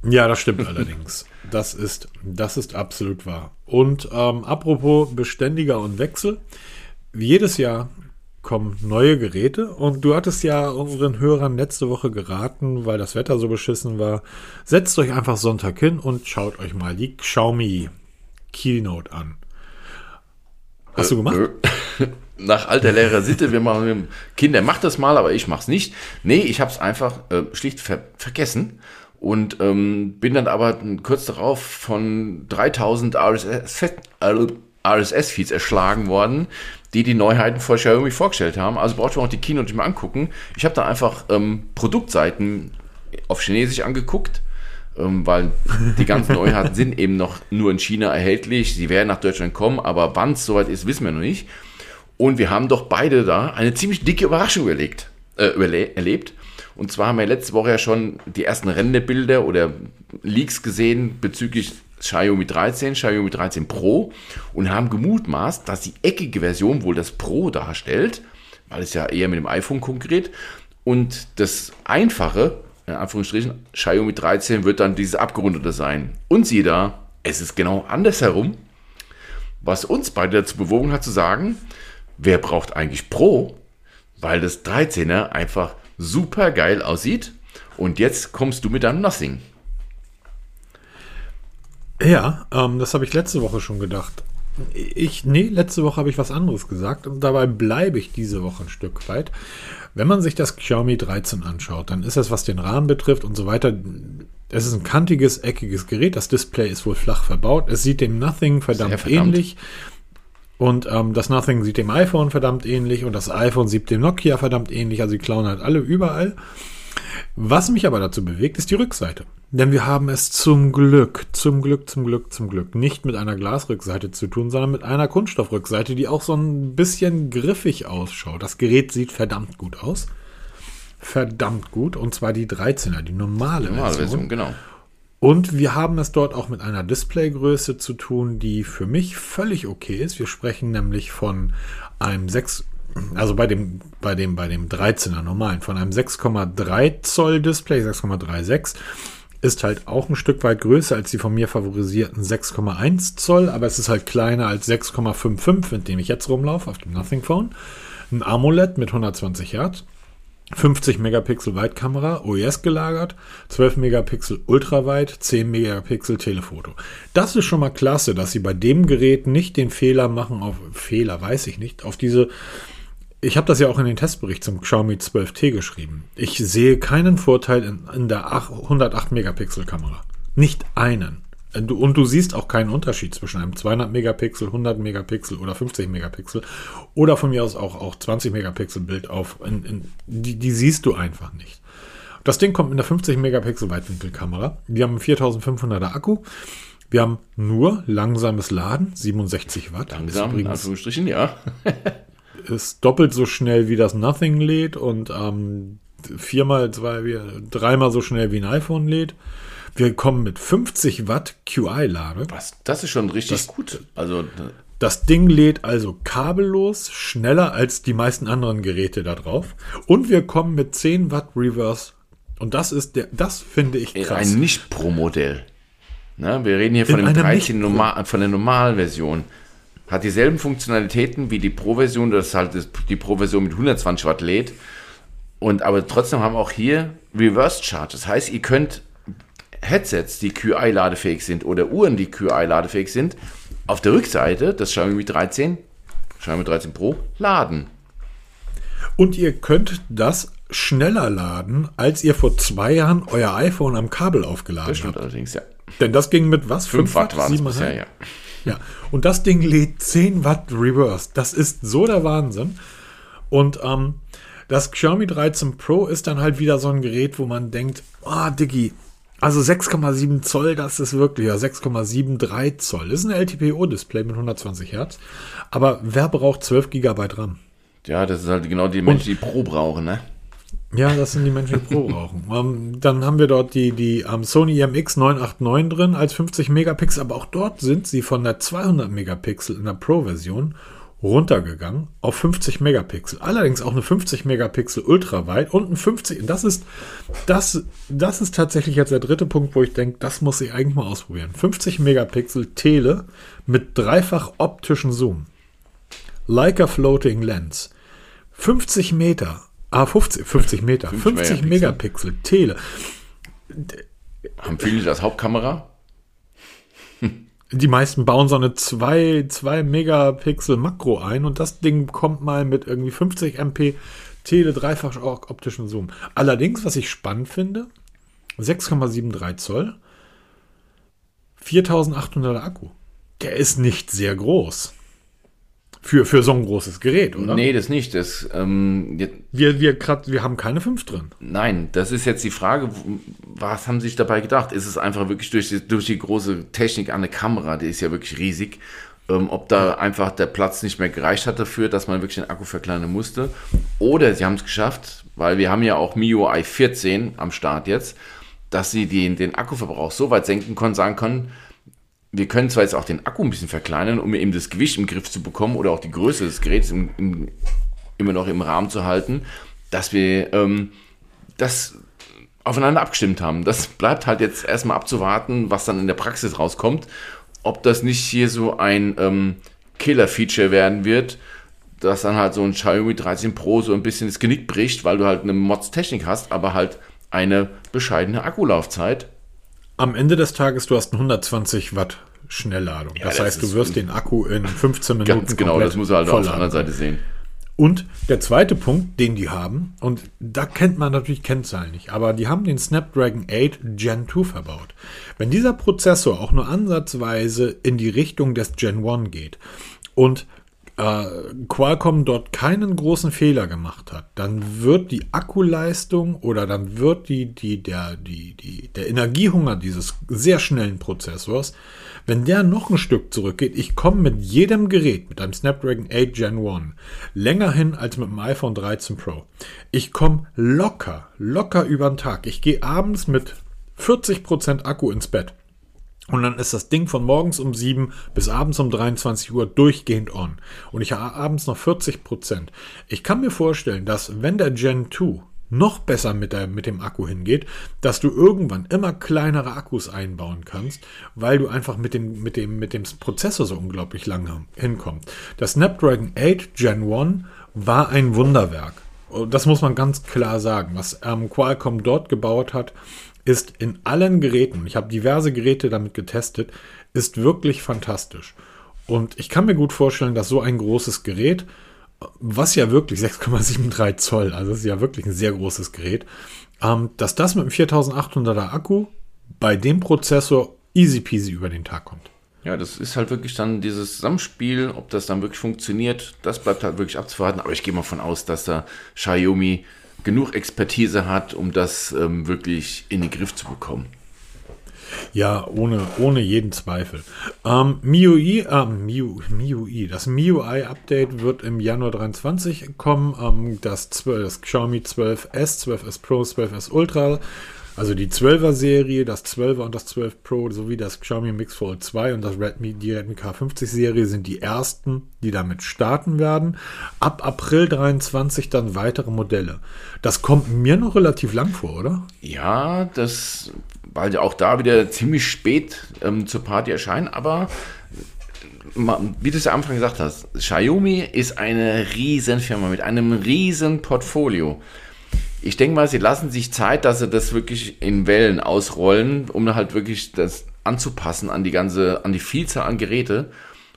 Speaker 1: Ja, das stimmt allerdings. Das ist, das ist absolut wahr. Und ähm, apropos beständiger und Wechsel, jedes Jahr kommen neue Geräte und du hattest ja unseren Hörern letzte Woche geraten, weil das Wetter so beschissen war. Setzt euch einfach Sonntag hin und schaut euch mal die Xiaomi Keynote an. Hast du gemacht?
Speaker 2: Äh, Nach alter Lehrer Sitte, wir machen Kinder, macht das mal, aber ich mach's nicht. Nee, ich hab's einfach äh, schlicht ver vergessen und ähm, bin dann aber kurz darauf von 3000 RSS-Feeds RSS erschlagen worden, die die Neuheiten vor Xiaomi vorgestellt haben. Also braucht man auch die Kino nicht mal angucken. Ich habe da einfach ähm, Produktseiten auf Chinesisch angeguckt, ähm, weil die ganzen Neuheiten sind eben noch nur in China erhältlich. Sie werden nach Deutschland kommen, aber wann es soweit ist, wissen wir noch nicht. Und wir haben doch beide da eine ziemlich dicke Überraschung überlegt, äh, erlebt. Und zwar haben wir letzte Woche ja schon die ersten Renderbilder oder Leaks gesehen bezüglich Xiaomi 13, Xiaomi 13 Pro und haben gemutmaßt, dass die eckige Version wohl das Pro darstellt, weil es ja eher mit dem iPhone konkurriert. Und das einfache, in Anführungsstrichen, Xiaomi 13 wird dann dieses abgerundete sein. Und siehe da, es ist genau andersherum, was uns beide dazu bewogen hat zu sagen, wer braucht eigentlich Pro? Weil das 13er einfach super geil aussieht. Und jetzt kommst du mit deinem Nothing.
Speaker 1: Ja, ähm, das habe ich letzte Woche schon gedacht. Ich, nee, letzte Woche habe ich was anderes gesagt und dabei bleibe ich diese Woche ein Stück weit. Wenn man sich das Xiaomi 13 anschaut, dann ist es, was den Rahmen betrifft und so weiter, es ist ein kantiges, eckiges Gerät. Das Display ist wohl flach verbaut. Es sieht dem Nothing verdammt, verdammt. ähnlich. Und ähm, das Nothing sieht dem iPhone verdammt ähnlich und das iPhone sieht dem Nokia verdammt ähnlich. Also die klauen halt alle überall. Was mich aber dazu bewegt, ist die Rückseite. Denn wir haben es zum Glück, zum Glück, zum Glück, zum Glück nicht mit einer Glasrückseite zu tun, sondern mit einer Kunststoffrückseite, die auch so ein bisschen griffig ausschaut. Das Gerät sieht verdammt gut aus. Verdammt gut. Und zwar die 13er, die normale, normale Version. Version.
Speaker 2: Genau.
Speaker 1: Und wir haben es dort auch mit einer Displaygröße zu tun, die für mich völlig okay ist. Wir sprechen nämlich von einem 6, also bei dem, bei dem, bei dem 13er normalen, von einem 6,3 Zoll Display, 6,36 ist halt auch ein Stück weit größer als die von mir favorisierten 6,1 Zoll, aber es ist halt kleiner als 6,55, mit dem ich jetzt rumlaufe auf dem Nothing Phone. Ein AMOLED mit 120 Hertz 50 Megapixel Weitkamera, OES gelagert, 12 Megapixel Ultraweit, 10 Megapixel Telefoto. Das ist schon mal klasse, dass sie bei dem Gerät nicht den Fehler machen auf Fehler, weiß ich nicht, auf diese ich habe das ja auch in den Testbericht zum Xiaomi 12T geschrieben. Ich sehe keinen Vorteil in, in der 108 Megapixel Kamera. Nicht einen. Äh, und du siehst auch keinen Unterschied zwischen einem 200 Megapixel, 100 Megapixel oder 50 Megapixel oder von mir aus auch, auch 20 Megapixel Bild auf. In, in, die, die siehst du einfach nicht. Das Ding kommt mit einer 50 Megapixel Weitwinkelkamera. Wir haben einen 4500er Akku. Wir haben nur langsames Laden, 67 Watt.
Speaker 2: Langsam, übrigens, in Anführungsstrichen, ja.
Speaker 1: ist doppelt so schnell wie das Nothing lädt und ähm, viermal, zwei, dreimal so schnell wie ein iPhone lädt. Wir kommen mit 50 Watt QI-Lade.
Speaker 2: Was? Das ist schon richtig
Speaker 1: das,
Speaker 2: gut. Also
Speaker 1: das Ding lädt also kabellos, schneller als die meisten anderen Geräte da drauf. Und wir kommen mit 10 Watt Reverse. Und das ist der, das finde ich
Speaker 2: krass. Ein nicht Pro-Modell. Ne, wir reden hier von, dem 13 normal, von der normalen Version. Hat dieselben Funktionalitäten wie die Pro-Version, das ist halt die Pro-Version mit 120 Watt lädt. Und aber trotzdem haben auch hier Reverse Charge. Das heißt, ihr könnt Headsets, die QI-ladefähig sind oder Uhren, die QI-ladefähig sind, auf der Rückseite des Xiaomi 13, Xiaomi 13 Pro, laden.
Speaker 1: Und ihr könnt das schneller laden, als ihr vor zwei Jahren euer iPhone am Kabel aufgeladen das
Speaker 2: stimmt habt. allerdings, ja.
Speaker 1: Denn das ging mit was?
Speaker 2: 5 Watt, Watt waren es bisher,
Speaker 1: ja. Ja, und das Ding lädt 10 Watt Reverse. Das ist so der Wahnsinn. Und ähm, das Xiaomi 13 Pro ist dann halt wieder so ein Gerät, wo man denkt, ah, oh, Diggi, also 6,7 Zoll, das ist wirklich, ja, 6,73 Zoll. Das ist ein LTPO-Display mit 120 Hertz. Aber wer braucht 12 GB RAM?
Speaker 2: Ja, das ist halt genau die Menschen, die Pro brauchen, ne?
Speaker 1: Ja, das sind die Menschen, die Pro brauchen. Um, ähm, dann haben wir dort die, die um, Sony IMX 989 drin als 50 Megapixel, aber auch dort sind sie von der 200 Megapixel in der Pro-Version runtergegangen auf 50 Megapixel. Allerdings auch eine 50 Megapixel ultraweit und ein 50. Das ist, das, das ist tatsächlich jetzt der dritte Punkt, wo ich denke, das muss ich eigentlich mal ausprobieren. 50 Megapixel Tele mit dreifach optischen Zoom. Leica Floating Lens. 50 Meter. Ah, 50, 50 Meter. 50, 50 Megapixel. Megapixel Tele.
Speaker 2: Haben viele das Hauptkamera?
Speaker 1: Die meisten bauen so eine 2, 2 Megapixel Makro ein und das Ding kommt mal mit irgendwie 50 MP Tele dreifach optischen Zoom. Allerdings, was ich spannend finde, 6,73 Zoll, 4800 Akku. Der ist nicht sehr groß. Für, für so ein großes Gerät, oder?
Speaker 2: Nee, das nicht. Das, ähm,
Speaker 1: wir, wir, grad, wir haben keine 5 drin.
Speaker 2: Nein, das ist jetzt die Frage, was haben sie sich dabei gedacht? Ist es einfach wirklich durch die, durch die große Technik an der Kamera, die ist ja wirklich riesig, ähm, ob da einfach der Platz nicht mehr gereicht hat dafür, dass man wirklich den Akku verkleinern musste? Oder sie haben es geschafft, weil wir haben ja auch MIUI 14 am Start jetzt, dass sie den, den Akkuverbrauch so weit senken können, sagen können, wir können zwar jetzt auch den Akku ein bisschen verkleinern, um eben das Gewicht im Griff zu bekommen oder auch die Größe des Geräts im, im, immer noch im Rahmen zu halten, dass wir ähm, das aufeinander abgestimmt haben. Das bleibt halt jetzt erstmal abzuwarten, was dann in der Praxis rauskommt. Ob das nicht hier so ein ähm, Killer-Feature werden wird, dass dann halt so ein Xiaomi 13 Pro so ein bisschen das Genick bricht, weil du halt eine Mods-Technik hast, aber halt eine bescheidene Akkulaufzeit
Speaker 1: am Ende des Tages, du hast eine 120 Watt Schnellladung. Ja, das, das heißt, du wirst den Akku in 15 Minuten
Speaker 2: Ganz genau, das muss er halt auf der anderen Seite sehen.
Speaker 1: Und der zweite Punkt, den die haben, und da kennt man natürlich Kennzahlen nicht, aber die haben den Snapdragon 8 Gen 2 verbaut. Wenn dieser Prozessor auch nur ansatzweise in die Richtung des Gen 1 geht und Qualcomm dort keinen großen Fehler gemacht hat, dann wird die Akkuleistung oder dann wird die, die, der, die, die, der Energiehunger dieses sehr schnellen Prozessors, wenn der noch ein Stück zurückgeht, ich komme mit jedem Gerät, mit einem Snapdragon 8 Gen 1, länger hin als mit dem iPhone 13 Pro. Ich komme locker, locker über den Tag. Ich gehe abends mit 40% Akku ins Bett. Und dann ist das Ding von morgens um 7 bis abends um 23 Uhr durchgehend on. Und ich habe abends noch 40 Prozent. Ich kann mir vorstellen, dass wenn der Gen 2 noch besser mit, der, mit dem Akku hingeht, dass du irgendwann immer kleinere Akkus einbauen kannst, weil du einfach mit dem, mit dem, mit dem Prozessor so unglaublich lang hinkommst. Das Snapdragon 8 Gen 1 war ein Wunderwerk. Das muss man ganz klar sagen. Was ähm, Qualcomm dort gebaut hat, ist in allen Geräten, ich habe diverse Geräte damit getestet, ist wirklich fantastisch. Und ich kann mir gut vorstellen, dass so ein großes Gerät, was ja wirklich 6,73 Zoll, also ist ja wirklich ein sehr großes Gerät, ähm, dass das mit einem 4800er Akku bei dem Prozessor easy peasy über den Tag kommt.
Speaker 2: Ja, das ist halt wirklich dann dieses Zusammenspiel, ob das dann wirklich funktioniert, das bleibt halt wirklich abzuwarten. Aber ich gehe mal von aus, dass da Xiaomi genug Expertise hat, um das ähm, wirklich in den Griff zu bekommen.
Speaker 1: Ja, ohne, ohne jeden Zweifel. Ähm, MIUI, äh, MIU, MIUI, das MIUI-Update wird im Januar 23 kommen. Ähm, das, 12, das Xiaomi 12S, 12S Pro, 12S Ultra also die 12er Serie, das 12er und das 12 Pro sowie das Xiaomi Mix Fold 2 und das Redmi, die Redmi K50 Serie sind die ersten, die damit starten werden. Ab April 23 dann weitere Modelle. Das kommt mir noch relativ lang vor, oder?
Speaker 2: Ja, das, weil ja auch da wieder ziemlich spät ähm, zur Party erscheinen, aber wie du es am Anfang gesagt hast, Xiaomi ist eine Riesenfirma mit einem riesen Portfolio ich denke mal, sie lassen sich Zeit, dass sie das wirklich in Wellen ausrollen, um halt wirklich das anzupassen an die ganze, an die Vielzahl an Geräte.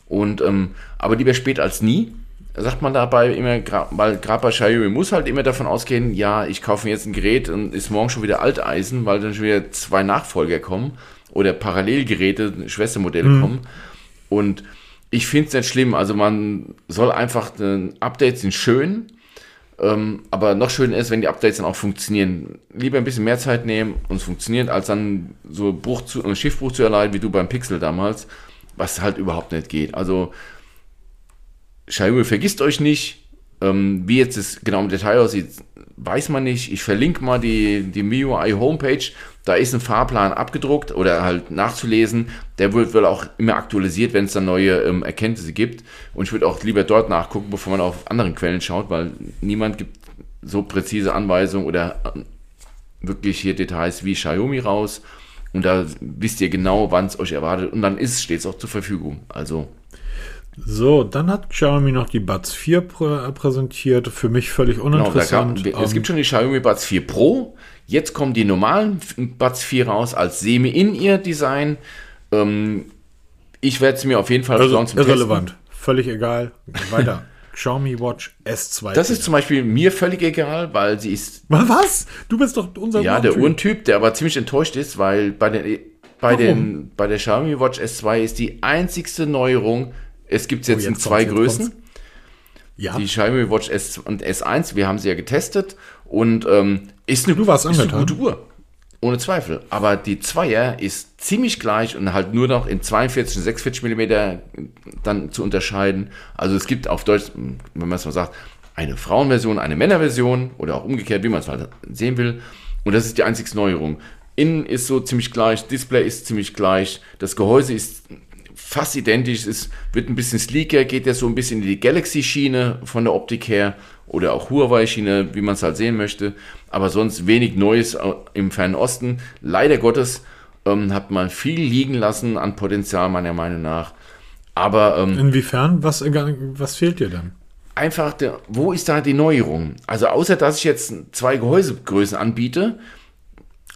Speaker 2: Und ähm, aber lieber spät als nie, sagt man dabei immer, weil gerade bei Xiaomi muss halt immer davon ausgehen, ja, ich kaufe mir jetzt ein Gerät und ist morgen schon wieder Alteisen, weil dann schon wieder zwei Nachfolger kommen oder Parallelgeräte, Schwestermodelle mhm. kommen. Und ich finde es nicht schlimm. Also man soll einfach, äh, Updates sind schön, ähm, aber noch schöner ist, wenn die Updates dann auch funktionieren. Lieber ein bisschen mehr Zeit nehmen und es funktioniert, als dann so Bruch zu, einen Schiffbruch zu erleiden, wie du beim Pixel damals, was halt überhaupt nicht geht. Also Xiaomi vergisst euch nicht, Ähm, wie jetzt das genau im Detail aussieht, weiß man nicht. Ich verlinke mal die, die MIUI Homepage. Da ist ein Fahrplan abgedruckt oder halt nachzulesen. Der wird wohl auch immer aktualisiert, wenn es dann neue ähm, Erkenntnisse gibt. Und ich würde auch lieber dort nachgucken, bevor man auf anderen Quellen schaut, weil niemand gibt so präzise Anweisungen oder äh, wirklich hier Details wie Xiaomi raus. Und da wisst ihr genau, wann es euch erwartet. Und dann ist es auch zur Verfügung. Also
Speaker 1: so, dann hat Xiaomi noch die Buds 4 prä präsentiert. Für mich völlig uninteressant.
Speaker 2: Genau, gab, es gibt schon die Xiaomi Buds 4 Pro. Jetzt kommen die normalen Buds 4 raus als Semi-In-Ear-Design. Ähm, ich werde es mir auf jeden Fall
Speaker 1: also zum irrelevant. Testen. Völlig egal. Weiter. Xiaomi Watch S2.
Speaker 2: Das ist zum Beispiel mir völlig egal, weil sie ist.
Speaker 1: Was? Du bist doch unser
Speaker 2: Ja, der Uhrentyp, der aber ziemlich enttäuscht ist, weil bei, den, bei, den, bei der Xiaomi Watch S2 ist die einzigste Neuerung, es gibt es jetzt, oh, jetzt in zwei Größen. Ja. Die Xiaomi Watch S und S1, wir haben sie ja getestet und ähm, ist, eine,
Speaker 1: du warst ist eine
Speaker 2: gute Uhr. Ohne Zweifel. Aber die Zweier ist ziemlich gleich und halt nur noch in 42 und 46 mm dann zu unterscheiden. Also es gibt auf Deutsch, wenn man es mal sagt, eine Frauenversion, eine Männerversion oder auch umgekehrt, wie man es halt sehen will. Und das ist die einzige Neuerung. Innen ist so ziemlich gleich, Display ist ziemlich gleich, das Gehäuse ist fast identisch. Es wird ein bisschen sleeker, geht ja so ein bisschen in die Galaxy-Schiene von der Optik her oder auch Huawei-Schiene, wie man es halt sehen möchte. Aber sonst wenig Neues im Fernen Osten. Leider Gottes ähm, hat man viel liegen lassen an Potenzial, meiner Meinung nach. Aber ähm,
Speaker 1: inwiefern? Was, was fehlt dir dann?
Speaker 2: Einfach, der, wo ist da die Neuerung? Also außer dass ich jetzt zwei Gehäusegrößen anbiete,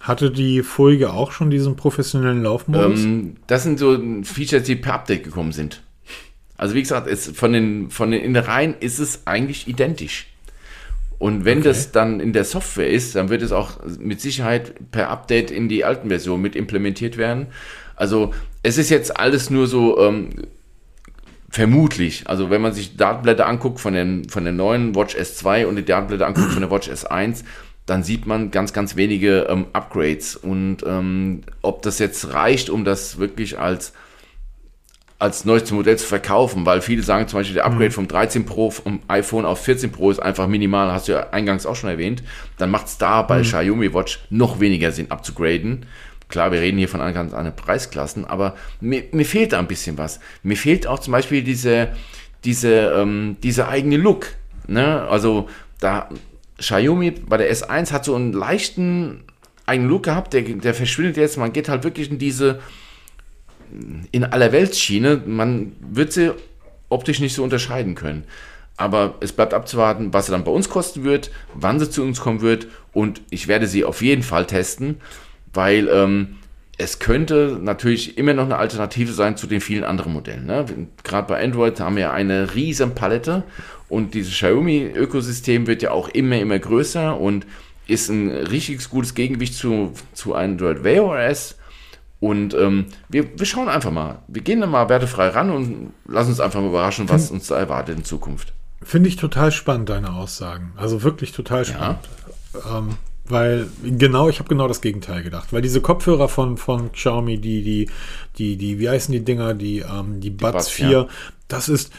Speaker 1: hatte die Folge auch schon diesen professionellen Laufmodus? Ähm,
Speaker 2: das sind so Features, die per Update gekommen sind. Also wie gesagt, es, von, den, von den Innereien ist es eigentlich identisch. Und wenn okay. das dann in der Software ist, dann wird es auch mit Sicherheit per Update in die alten Versionen mit implementiert werden. Also es ist jetzt alles nur so ähm, vermutlich. Also wenn man sich Datenblätter anguckt von, den, von der neuen Watch S2 und die Datenblätter anguckt von der Watch S1, dann sieht man ganz, ganz wenige ähm, Upgrades. Und ähm, ob das jetzt reicht, um das wirklich als, als neuestes Modell zu verkaufen, weil viele sagen zum Beispiel, der Upgrade mhm. vom 13 Pro vom iPhone auf 14 Pro ist einfach minimal, hast du ja eingangs auch schon erwähnt, dann macht es da bei mhm. Xiaomi Watch noch weniger Sinn abzugraden. Klar, wir reden hier von ganz anderen Preisklassen, aber mir, mir fehlt da ein bisschen was. Mir fehlt auch zum Beispiel diese, diese, ähm, dieser eigene Look. Ne? Also da Xiaomi bei der S1 hat so einen leichten eigenen Look gehabt, der, der verschwindet jetzt. Man geht halt wirklich in diese in aller Weltschiene. Man wird sie optisch nicht so unterscheiden können. Aber es bleibt abzuwarten, was sie dann bei uns kosten wird, wann sie zu uns kommen wird und ich werde sie auf jeden Fall testen, weil ähm, es könnte natürlich immer noch eine Alternative sein zu den vielen anderen Modellen. Ne? Gerade bei Android haben wir eine riesen Palette und dieses Xiaomi-Ökosystem wird ja auch immer, immer größer und ist ein richtig gutes Gegengewicht zu, zu Android Wear OS. Und ähm, wir, wir schauen einfach mal. Wir gehen da mal wertefrei ran und lassen uns einfach mal überraschen, was uns da erwartet in Zukunft.
Speaker 1: Finde ich total spannend, deine Aussagen. Also wirklich total spannend. Ja. Ähm, weil genau, ich habe genau das Gegenteil gedacht. Weil diese Kopfhörer von, von Xiaomi, die, die, die, die, wie heißen die Dinger, die, ähm, die, die Buds, Buds 4, ja. das ist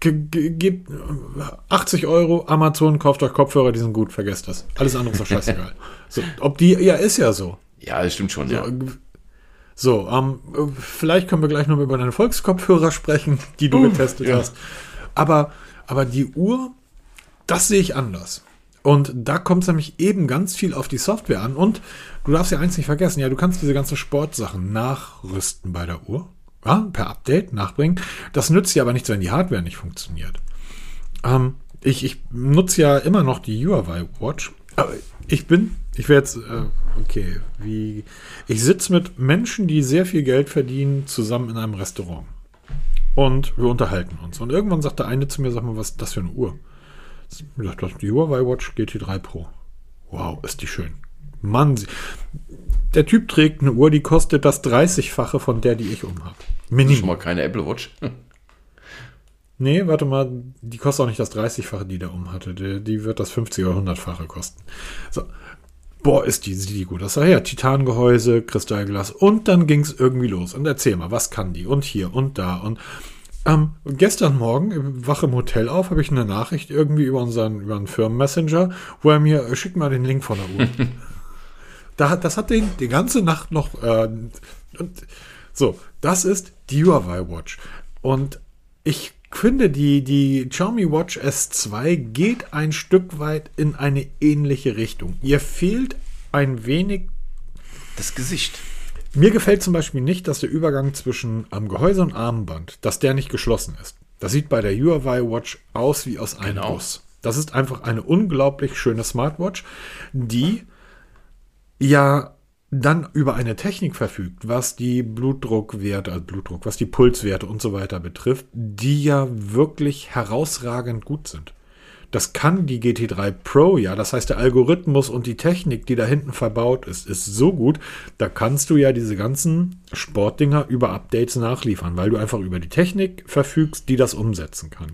Speaker 1: gebt 80 Euro, Amazon, kauft euch Kopfhörer, die sind gut, vergesst das. Alles andere ist doch scheißegal. so, ob die, ja, ist ja so.
Speaker 2: Ja, das stimmt schon,
Speaker 1: so,
Speaker 2: ja.
Speaker 1: So, ähm, vielleicht können wir gleich noch über deine Volkskopfhörer sprechen, die du uh, getestet ja. hast. Aber, aber die Uhr, das sehe ich anders. Und da kommt es nämlich eben ganz viel auf die Software an. Und du darfst ja eins nicht vergessen, ja, du kannst diese ganzen Sportsachen nachrüsten bei der Uhr. Ja, per Update nachbringen. Das nützt ja aber nichts, wenn die Hardware nicht funktioniert. Ähm, ich, ich nutze ja immer noch die Huawei Watch. Aber ich bin, ich werde jetzt, äh, okay, wie, ich sitze mit Menschen, die sehr viel Geld verdienen, zusammen in einem Restaurant. Und wir unterhalten uns. Und irgendwann sagt der eine zu mir, sag mal, was ist das für eine Uhr? Die Huawei Watch GT3 Pro. Wow, ist die schön. Mann, der Typ trägt eine Uhr, die kostet das 30-fache von der, die ich umhabe.
Speaker 2: Minimum. Schon mal keine Apple Watch.
Speaker 1: nee, warte mal, die kostet auch nicht das 30-fache, die der umhatte. Die, die wird das 50 oder 100-fache kosten. So. Boah, ist die, sieht die gut aus. Ja, Titangehäuse, Kristallglas. Und dann ging es irgendwie los. Und erzähl mal, was kann die? Und hier und da. Und Ähm, gestern Morgen, äh, wach im Hotel auf, habe ich eine Nachricht irgendwie über unseren, über einen Firmenmessenger, wo er mir, äh, schick mal den Link von der Uhr. da, das hat den die ganze Nacht noch, äh, und, so, das ist die Huawei Watch. Und ich finde, die, die Xiaomi Watch S2 geht ein Stück weit in eine ähnliche Richtung. Ihr fehlt ein wenig
Speaker 2: Das Gesicht.
Speaker 1: Mir gefällt zum Beispiel nicht, dass der Übergang zwischen am Gehäuse und Armband, dass der nicht geschlossen ist. Das sieht bei der Huawei Watch aus wie aus einem
Speaker 2: Genau.
Speaker 1: Guss. Das ist einfach eine unglaublich schöne Smartwatch, die ja dann über eine Technik verfügt, was die Blutdruckwerte, also Blutdruck, was die Pulswerte und so weiter betrifft, die ja wirklich herausragend gut sind. Das kann die GT3 Pro ja. Das heißt, der Algorithmus und die Technik, die da hinten verbaut ist, ist so gut. Da kannst du ja diese ganzen Sportdinger über Updates nachliefern, weil du einfach über die Technik verfügst, die das umsetzen kann.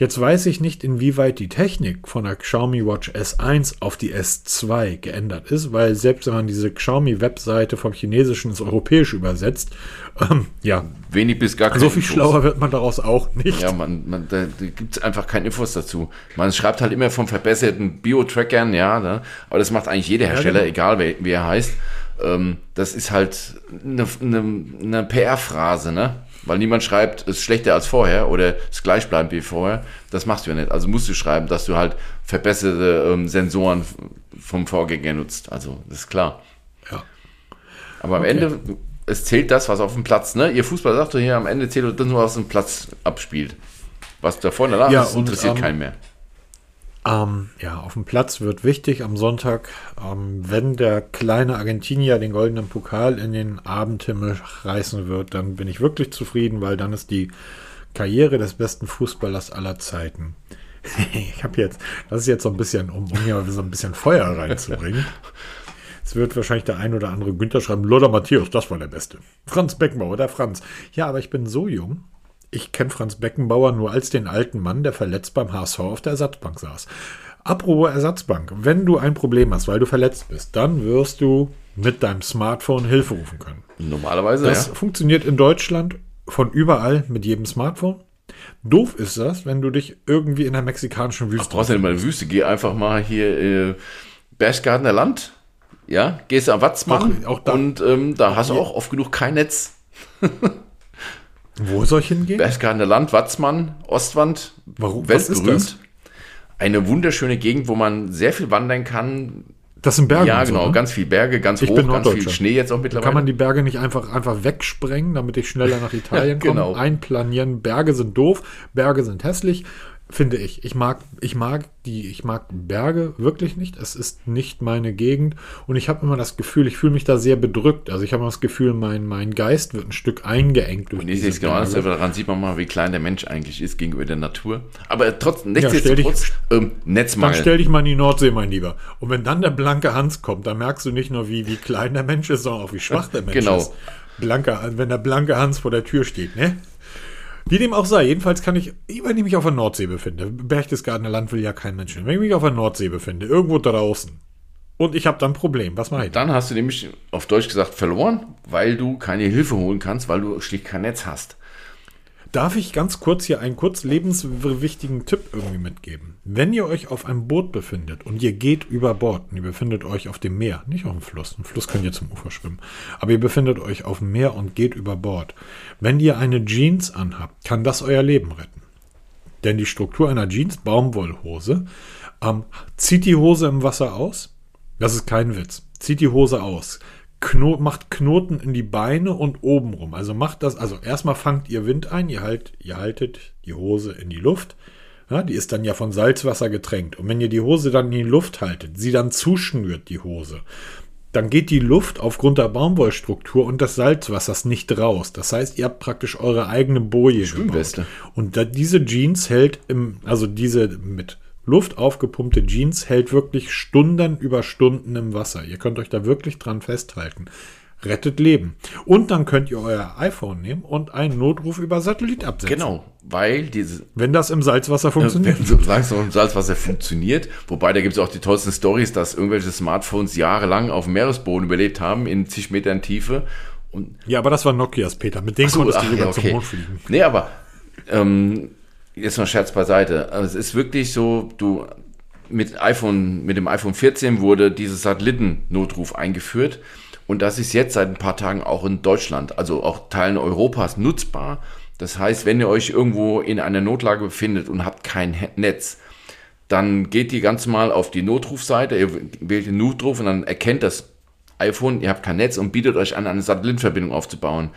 Speaker 1: Jetzt weiß ich nicht, inwieweit die Technik von der Xiaomi Watch S1 auf die S2 geändert ist, weil selbst wenn man diese Xiaomi-Webseite vom Chinesischen ins Europäische übersetzt, ähm, ja,
Speaker 2: Wenig bis gar keine
Speaker 1: so viel
Speaker 2: Infos.
Speaker 1: schlauer wird man daraus auch nicht.
Speaker 2: Ja, man, man, da, da gibt es einfach keine Infos dazu. Man schreibt halt immer vom verbesserten Bio-Trackern, ja, ne? aber das macht eigentlich jeder Hersteller,
Speaker 1: genau.
Speaker 2: egal wer, wie er heißt. Ähm, das ist halt eine, eine, eine PR-Phrase, ne? Weil niemand schreibt, es ist schlechter als vorher oder es ist gleichbleibend wie vorher. Das machst du ja nicht. Also musst du schreiben, dass du halt verbesserte ähm, Sensoren vom Vorgänger nutzt. Also, das ist klar.
Speaker 1: Ja.
Speaker 2: Aber am
Speaker 1: Okay.
Speaker 2: Ende, es zählt das, was auf dem Platz, ne? Ihr Fußball sagt doch hier, am Ende zählt das nur, was auf dem Platz abspielt. Was da vorne danach
Speaker 1: Ja,
Speaker 2: ist,
Speaker 1: und,
Speaker 2: interessiert
Speaker 1: ähm,
Speaker 2: keinen mehr.
Speaker 1: Ähm, ja, auf dem Platz wird wichtig am Sonntag, ähm, wenn der kleine Argentinier den goldenen Pokal in den Abendhimmel reißen wird, dann bin ich wirklich zufrieden, weil dann ist die Karriere des besten Fußballers aller Zeiten. ich habe jetzt, das ist jetzt so ein bisschen, um, um hier so ein bisschen Feuer reinzubringen. Es wird wahrscheinlich der ein oder andere Günther schreiben, Lothar Matthäus, das war der Beste. Franz Beckenbauer, der Franz. Ja, aber ich bin so jung. Ich kenne Franz Beckenbauer nur als den alten Mann, der verletzt beim HSV auf der Ersatzbank saß. Apropos Ersatzbank, wenn du ein Problem hast, weil du verletzt bist, dann wirst du mit deinem Smartphone Hilfe rufen können.
Speaker 2: Normalerweise,
Speaker 1: Das
Speaker 2: ja.
Speaker 1: funktioniert in Deutschland von überall mit jedem Smartphone. Doof ist das, wenn du dich irgendwie in der mexikanischen Wüste
Speaker 2: Brauchst du nicht mal eine Wüste, geh einfach mal hier äh, Berchtesgadener Land, ja, gehst am Watzmann
Speaker 1: da-
Speaker 2: und ähm, da hast du auch oft genug kein Netz.
Speaker 1: Wo soll ich hingehen?
Speaker 2: Berchtesgadener Land, Watzmann, Ostwand,
Speaker 1: Warum-
Speaker 2: weltberühmt. Eine wunderschöne Gegend, wo man sehr viel wandern kann.
Speaker 1: Das sind Berge.
Speaker 2: ja,
Speaker 1: und so,
Speaker 2: genau,
Speaker 1: ne?
Speaker 2: ganz viel Berge, ganz
Speaker 1: Ich
Speaker 2: hoch, ganz viel. Schnee jetzt auch mittlerweile.
Speaker 1: Kann man die Berge nicht einfach, einfach wegsprengen, damit ich schneller nach Italien komme?
Speaker 2: genau.
Speaker 1: Einplanieren. Berge sind doof, Berge sind hässlich, finde ich. Ich mag, ich mag die, ich mag Berge wirklich nicht. Es ist nicht meine Gegend. Und ich habe immer das Gefühl, ich fühle mich da sehr bedrückt. Also ich habe immer das Gefühl, mein, mein Geist wird ein Stück eingeengt durch
Speaker 2: Und ich sehe es genau anders, daran sieht man mal, wie klein der Mensch eigentlich ist gegenüber der Natur. Aber trotzdem, nichtsdestotrotz, ähm,
Speaker 1: Dann
Speaker 2: Netzmangel.
Speaker 1: stell dich mal in die Nordsee, mein Lieber. Und wenn dann der blanke Hans kommt, dann merkst du nicht nur, wie, wie klein der Mensch ist, sondern auch, wie schwach der Mensch
Speaker 2: Genau.
Speaker 1: ist. Blanker, wenn der blanke Hans vor der Tür steht, ne? Wie dem auch sei, jedenfalls kann ich, wenn ich mich auf der Nordsee befinde, Berchtesgadener Land will ja kein Mensch wenn ich mich auf der Nordsee befinde, irgendwo draußen, und ich habe dann ein Problem, was mache ich? Dann
Speaker 2: hast du nämlich auf Deutsch gesagt verloren, weil du keine Hilfe holen kannst, weil du schlicht kein Netz hast.
Speaker 1: Darf ich ganz kurz hier einen kurz lebenswichtigen Tipp irgendwie mitgeben? Wenn ihr euch auf einem Boot befindet und ihr geht über Bord und ihr befindet euch auf dem Meer, nicht auf dem Fluss, im Fluss könnt ihr zum Ufer schwimmen, aber ihr befindet euch auf dem Meer und geht über Bord. Wenn ihr eine Jeans anhabt, kann das euer Leben retten. Denn die Struktur einer Jeans, Baumwollhose, ähm, zieht die Hose im Wasser aus. Das ist kein Witz. Zieht die Hose aus. Kno macht Knoten in die Beine und oben rum. Also macht das, also erstmal fangt ihr Wind ein, ihr, halt, ihr haltet die Hose in die Luft. Ja, die ist dann ja von Salzwasser getränkt. Und wenn ihr die Hose dann in die Luft haltet, sie dann zuschnürt, die Hose, dann geht die Luft aufgrund der Baumwollstruktur und des Salzwassers nicht raus. Das heißt, ihr habt praktisch eure eigene Boje
Speaker 2: Schwimmweste.
Speaker 1: gebaut. Und da, diese Jeans hält im, also diese mit Luft aufgepumpte Jeans hält wirklich Stunden über Stunden im Wasser. Ihr könnt euch da wirklich dran festhalten. Rettet Leben. Und dann könnt ihr euer iPhone nehmen und einen Notruf über Satellit absetzen.
Speaker 2: Genau, weil diese
Speaker 1: Wenn das im Salzwasser funktioniert.
Speaker 2: Wenn du sagst, im Salzwasser funktioniert. Wobei, da gibt es auch die tollsten Stories, dass irgendwelche Smartphones jahrelang auf dem Meeresboden überlebt haben, in zig Metern Tiefe. Und
Speaker 1: Ja, aber das war Nokias, Peter. Mit denen
Speaker 2: so,
Speaker 1: konntest du
Speaker 2: ach,
Speaker 1: sogar
Speaker 2: ja,
Speaker 1: zum
Speaker 2: okay.
Speaker 1: Mond fliegen.
Speaker 2: Nee, aber ähm, jetzt mal Scherz beiseite. Es ist wirklich so, du mit iPhone, mit dem iPhone 14 wurde dieses Satellitennotruf eingeführt und das ist jetzt seit ein paar Tagen auch in Deutschland, also auch Teilen Europas nutzbar. Das heißt, wenn ihr euch irgendwo in einer Notlage befindet und habt kein Netz, dann geht ihr ganz mal auf die Notrufseite, ihr wählt den Notruf und dann erkennt das iPhone, ihr habt kein Netz und bietet euch an, eine Satellitenverbindung aufzubauen.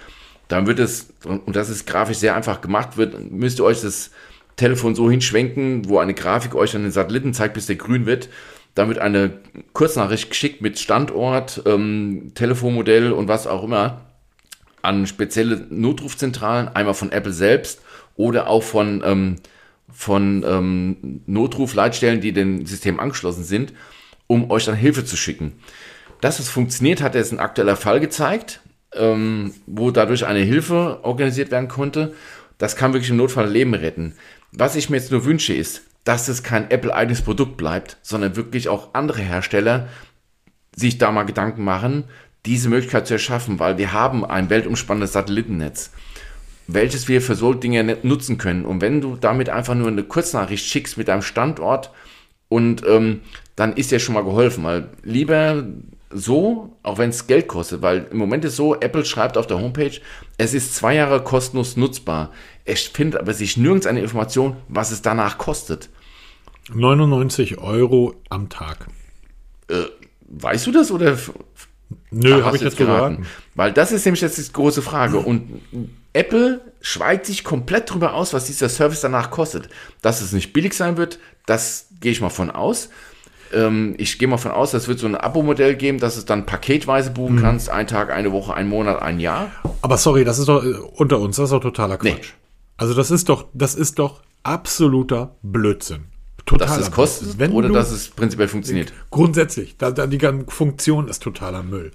Speaker 2: Dann wird es, und das ist grafisch sehr einfach gemacht, wird, müsst ihr euch das Telefon so hinschwenken, wo eine Grafik euch an den Satelliten zeigt, bis der grün wird. Dann wird eine Kurznachricht geschickt mit Standort, ähm, Telefonmodell und was auch immer an spezielle Notrufzentralen, einmal von Apple selbst oder auch von, ähm, von ähm, Notrufleitstellen, die dem System angeschlossen sind, um euch dann Hilfe zu schicken. Dass es funktioniert, hat jetzt ein aktueller Fall gezeigt, ähm, wo dadurch eine Hilfe organisiert werden konnte. Das kann wirklich im Notfall Leben retten. Was ich mir jetzt nur wünsche, ist, dass es kein Apple-eigenes Produkt bleibt, sondern wirklich auch andere Hersteller sich da mal Gedanken machen, diese Möglichkeit zu erschaffen, weil wir haben ein weltumspannendes Satellitennetz, welches wir für solche Dinge nutzen können. Und wenn du damit einfach nur eine Kurznachricht schickst mit deinem Standort und ähm, dann ist dir schon mal geholfen, weil lieber so, auch wenn es Geld kostet, weil im Moment ist so, Apple schreibt auf der Homepage, es ist zwei Jahre kostenlos nutzbar. Es findet aber sich nirgends eine Information, was es danach kostet.
Speaker 1: 99 Euro am Tag.
Speaker 2: Äh, weißt du das oder?
Speaker 1: Nö, habe ich jetzt geraten. geraten.
Speaker 2: Weil das ist nämlich jetzt die große Frage. Und Apple schweigt sich komplett darüber aus, was dieser Service danach kostet. Dass es nicht billig sein wird, das gehe ich mal von aus. Ähm, ich gehe mal von aus, es wird so ein Abo-Modell geben, dass es dann paketweise buchen mhm. kannst. Ein Tag, eine Woche, ein Monat, ein Jahr.
Speaker 1: Aber sorry, das ist doch äh, unter uns, das ist doch totaler Quatsch. Nee. Also das ist doch, das ist doch absoluter Blödsinn.
Speaker 2: Total dass es kostet Wenn oder dass es prinzipiell funktioniert?
Speaker 1: Grundsätzlich, da, da die ganze Funktion ist totaler Müll.